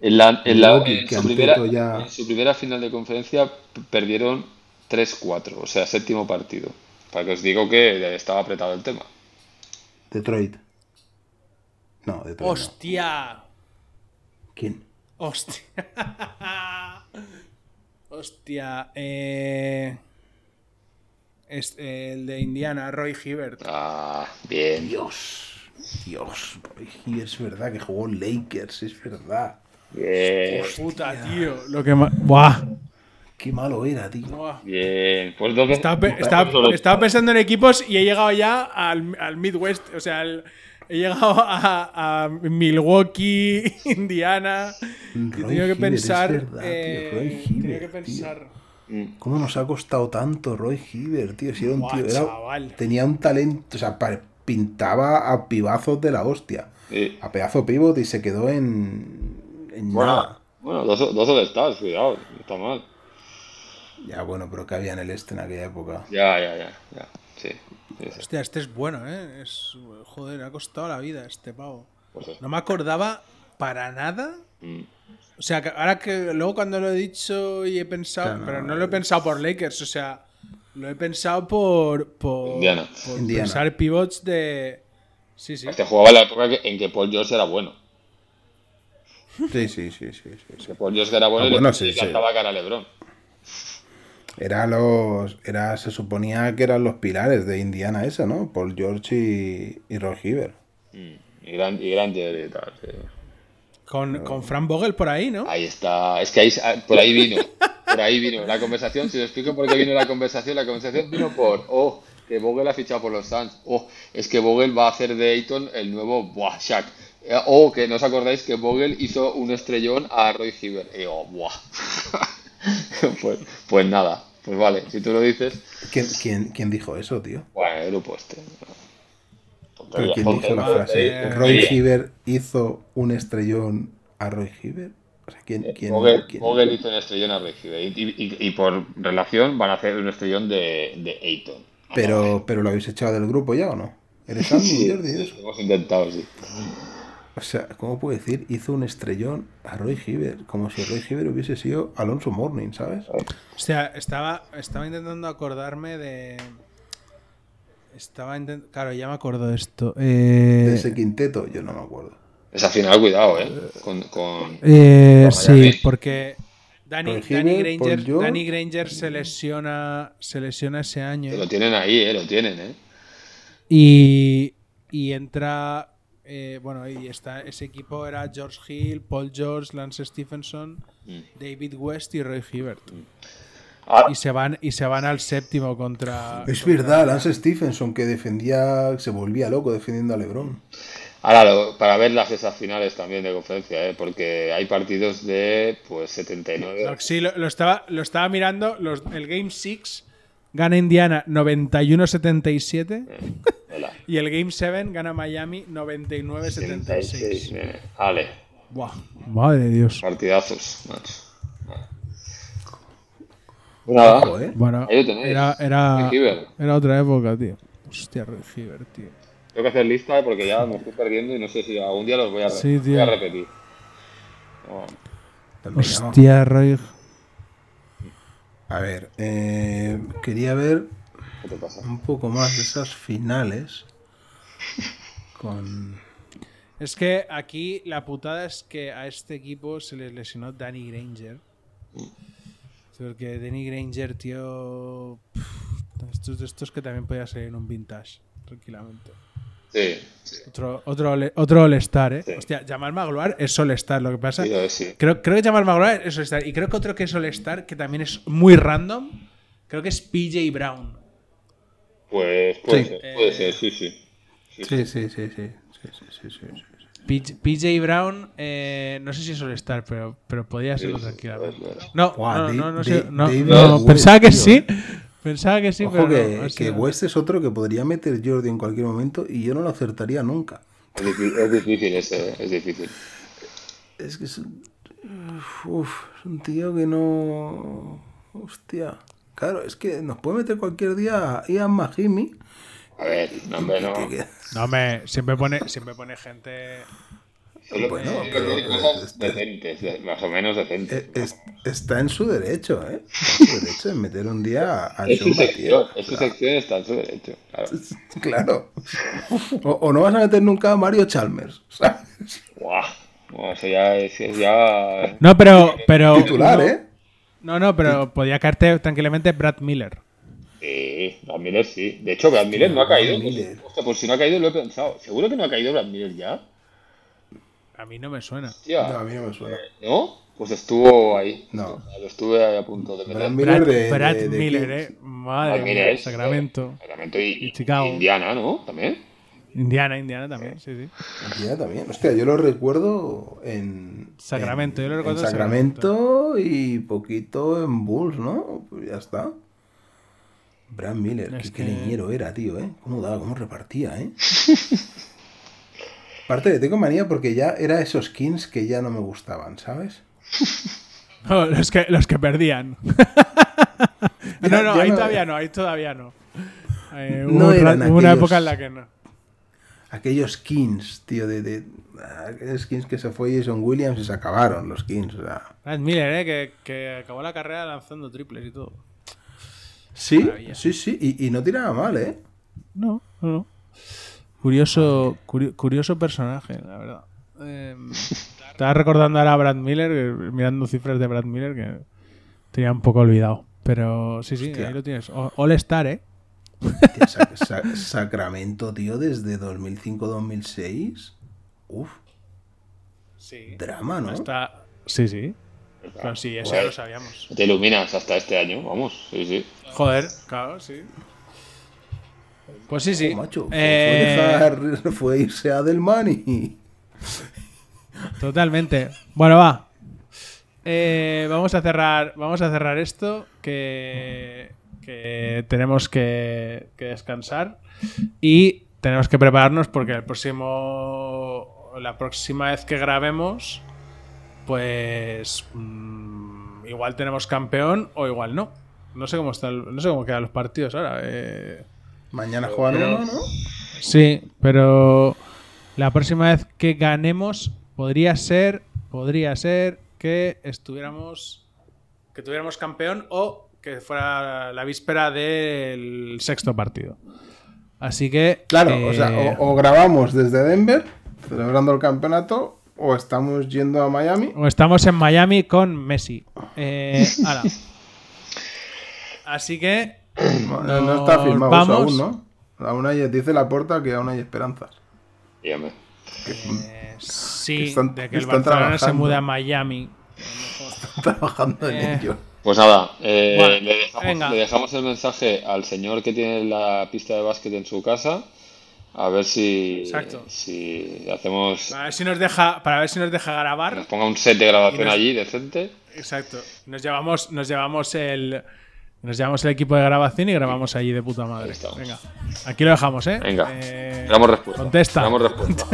En, la, en, la, en, su primera, ya... en su primera final de conferencia perdieron 3-4, o sea, séptimo partido. Para que os digo que estaba apretado el tema. Detroit. No, Detroit. ¡Hostia! No. ¿Quién? ¡Hostia! ¡Hostia! Eh... Es el de Indiana, Roy Hibbert. Ah, bien. Dios. Dios, Roy Hibbert es verdad que jugó Lakers, es verdad. Bien. Puta, tío. Lo que más. ¡Buah! Qué malo era, tío. Bien. Pues dos veces- Estaba, pe- estaba- estaba pensando en equipos y he llegado ya al, al Midwest. O sea, al- he llegado a, a Milwaukee, Indiana. Y he Roy tenido que pensar. es verdad, tío, eh, Roy he tenido Hibbert, que tío. pensar. ¿Cómo nos ha costado tanto Roy Hibbert, tío? Si era un tío. era- tenía un talento. O sea, pintaba a pibazos de la hostia. Sí. A pedazo pivot y se quedó en. en Bueno, nada. bueno dos, dos All cuidado, está mal. Ya, bueno, pero que había en el este en aquella época. Ya, ya, ya, ya. Sí. sí, sí. Hostia, este es bueno, ¿eh? Es, joder, ha costado la vida este pavo. Pues. No me acordaba para nada. Mm. O sea, que ahora que luego cuando lo he dicho y he pensado, Claro, pero no lo he pensado por Lakers, o sea, lo he pensado por, por, Indiana. por Indiana. pensar pivots de... Sí, sí. Este jugaba en la época en que Paul George era bueno. Sí, sí, sí, sí. sí, sí. Que Paul George era bueno Ah, y le- bueno, sí, y sí. cantaba cara a LeBron. Era los. Era, se suponía que eran los pilares de Indiana esa, ¿no? Paul George y, y Roy Hibbert. Mm. Y gran, y gran Jerry y tal. sí. Con, con Frank Vogel por ahí, ¿no? Ahí está. Es que ahí, ah, por ahí vino. Por ahí vino la conversación. Si os explico por qué vino la conversación, la conversación vino por, oh, que Vogel ha fichado por los Suns. Oh, es que Vogel va a hacer de Ayton el nuevo buah, Shaq. Eh, O que no os acordáis que Vogel hizo un estrellón a Roy Hibbert. Y digo, buah. pues, pues nada. Pues vale, si tú lo dices, ¿Quién, quién, quién dijo eso, tío? bueno, el grupo este. ¿Pero quién dijo la frase? eh, ¿Roy. Hibbert hizo un estrellón a Roy Hibbert? O sea, ¿quién, quién, Vogel, quién- Vogel hizo un estrellón a Roy Hibbert. Y, y- y por relación van a hacer un estrellón de, de Ayton. Pero, pero lo habéis echado del grupo ya o no? ¿Eres admin, Sí, Jordi? eso? hemos intentado, sí. O sea, ¿cómo puede decir? Hizo un estrellón a Roy Hibbert, como si Roy Hibbert hubiese sido Alonso Morning, ¿sabes? O sea, estaba, estaba intentando acordarme de... Estaba intentando... Claro, ya me acuerdo de esto. De Eh, ese quinteto, yo no me acuerdo. Esa final, cuidado, ¿eh? Con, con... eh, Con sí, porque Danny, Granger. Danny Granger se lesiona, se lesiona ese año. Lo tienen ahí, ¿eh? Lo tienen, ¿eh? Y, y entra. Eh, bueno, y está, ese equipo era George Hill, Paul George, Lance Stephenson, David West y Roy Hibbert. Ah, Y se van, y se van al séptimo contra. Es verdad, Lance Stephenson que defendía, se volvía loco defendiendo a LeBron. ahora, lo- para ver las esas finales también de conferencia, ¿eh? Porque hay partidos de, pues, 79. Lo- Sí, lo, lo estaba, lo estaba mirando. los- el Game 6 gana Indiana 91-77. Hola. Y el Game 7 gana Miami 99-76. 76, nene. Vale, Buah, madre de Dios. partidazos, nada, Ojo, ¿eh? Bueno, Ahí lo tenéis. era, otra época, tío. Hostia, Roy Hibbert, tío. tengo que hacer lista ¿eh? porque ya me estoy perdiendo y no sé si algún día los voy a, Sí, voy a repetir. Oh. Hostia, Roy. A ver, eh, quería ver ¿Qué te pasa? un poco más de esas finales con... Es que aquí la putada es que a este equipo se les lesionó Danny Granger. Porque Danny Granger, tío. pff, Estos de estos que también podía salir en un vintage, tranquilamente. Sí, sí. Otro, otro, otro All-Star, ¿eh? Sí. Hostia, Jamal Magloire es All-Star, lo que pasa. Sí, sí. Creo, creo que Jamal Magloire es All-Star. Y creo que otro que es All-Star, que también es muy random, creo que es PJ Brown. Pues puede Sí. ser, puede ser, sí, sí. Sí, sí, sí, sí. PJ, Brown, eh, no sé si es All-Star, pero, pero podía serlo Sí, tranquilamente. No, no, no, no, no. Pensaba que sí, Ojo pero que, no. que West es otro que podría meter Jordi en cualquier momento y yo no lo acertaría nunca. Es difícil, es difícil ese, es difícil. Es que es un, uf, es un tío que no... Hostia. Claro, es que nos puede meter cualquier día Ian Mahimi. A ver, no, hombre, no. No, me, siempre pone, siempre pone gente. Bueno, eh, pero- cosas decentes, de- más o menos decentes. eh, es- está en su derecho, ¿eh? Está en su derecho en meter un día a Es su sección, tío. es su sección, está en su derecho. Claro. Claro. O, o no vas a meter nunca a Mario Chalmers, ¿sabes? Guau, Bueno, eso ya es, es ya. No, pero. pero Titular, no, ¿eh? No, no, pero podía caerte tranquilamente Brad Miller. Sí, Brad Miller sí. De hecho, Brad Miller no ha caído. Miller. Hostia, por si no ha caído, lo he pensado. ¿Seguro que no ha caído Brad Miller ya? A mí no me suena. No, a mí no me suena. ¿No? Pues estuvo ahí. No. Lo estuve ahí a punto de Brad Miller, de, Brad Miller, eh. Madre mía, Sacramento. Sacramento y, Chicago. Indiana, ¿no? También. Indiana, Indiana también, sí, sí. Indiana también. Hostia, yo lo recuerdo en. Sacramento, yo lo recuerdo en Sacramento, y poquito en Bulls, ¿no? Pues ya está. Brad Miller, qué, que... leñero era, tío, ¿eh? Cómo daba, cómo repartía, ¿eh? Aparte de tengo manía porque ya era esos skins que ya no me gustaban, ¿sabes? los, que, los que perdían. no, no, ahí todavía no, ahí todavía no. Eh, hubo, una época en la que no. Aquellos skins, tío, de, de aquellos skins que se fue Jason Williams y se acabaron los skins. O sea. Miller, ¿eh? Que, que, acabó la carrera lanzando triples y todo. Sí, sí, sí, y, y, no tiraba mal, ¿eh? No, no, no. Curioso, curioso personaje, la verdad. Eh, estaba recordando ahora a Brad Miller, mirando cifras de Brad Miller, que tenía un poco olvidado. Pero sí, sí, ahí lo tienes. All Star, ¿eh? Sacramento, tío, desde 2005-2006. Uf. Sí. Drama, ¿no? Hasta... Sí, sí. Pero sí, eso ya lo sabíamos. Te iluminas hasta este año, vamos. Sí, sí. Joder, claro, sí. Pues sí, sí. macho, fue, eh, fue, irse a Del Money. Totalmente. Bueno, va. Eh, vamos a cerrar. Vamos a cerrar esto. Que, tenemos que, descansar. Y tenemos que prepararnos porque el próximo. La próxima vez que grabemos. Pues. Mm, igual tenemos campeón o igual no. No sé cómo está no sé cómo quedan los partidos ahora. Eh. Mañana juegan uno, ¿no? Sí, pero la próxima vez que ganemos podría ser, podría ser que estuviéramos, que tuviéramos campeón o que fuera la víspera del sexto partido. Así que. Claro, o sea, o, eh, grabamos desde Denver, celebrando el campeonato, o estamos yendo a Miami. O estamos en Miami con Messi. Eh, Así que. No, está firmado aún, ¿no? Aún hay, dice la puerta que aún hay esperanzas. Dígame. Sí, de que el Barcelona se mude a Miami. Están trabajando en eh. ello. Pues nada, eh, le, dejamos, el mensaje al señor que tiene la pista de básquet en su casa. A ver si, si hacemos. Para ver si nos deja, para ver si nos deja grabar. Nos ponga un set de grabación allí decente. Exacto. Nos llevamos, nos llevamos el, nos llevamos el equipo de grabación y grabamos allí de puta madre. Venga, aquí lo dejamos, ¿eh? Venga, eh, damos respuesta. Contesta. Damos respuesta.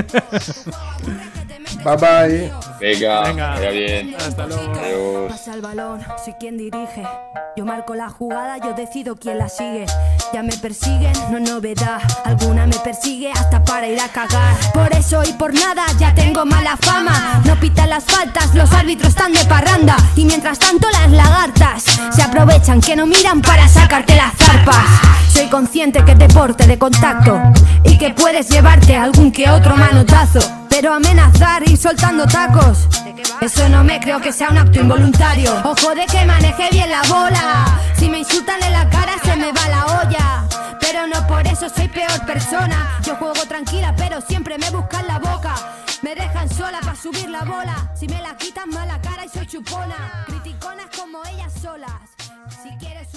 bye bye. Venga, Venga. Vaya bien. Hasta luego. Adiós. Pasa el balón, soy quien dirige. Yo marco la jugada, yo decido quién la sigue. Ya me persiguen, no novedad. Alguna me persigue hasta para ir a cagar. Por eso y por nada ya tengo mala fama. No pitan las faltas, los árbitros están de parranda. Y mientras tanto las lagartas se aprovechan que no miran para sacarte las zarpas. Soy consciente que es deporte de contacto y que puedes llevarte algún que otro manotazo. Pero amenazar y soltando tacos, eso no me creo que sea un acto involuntario. Ojo de que maneje bien la bola. Si me insultan en la cara se me va la olla. Pero no por eso soy peor persona. Yo juego tranquila, pero siempre me buscan la boca. Me dejan sola para subir la bola. Si me la quitan mala cara y soy chupona. Criticonas como ellas solas. Si quieres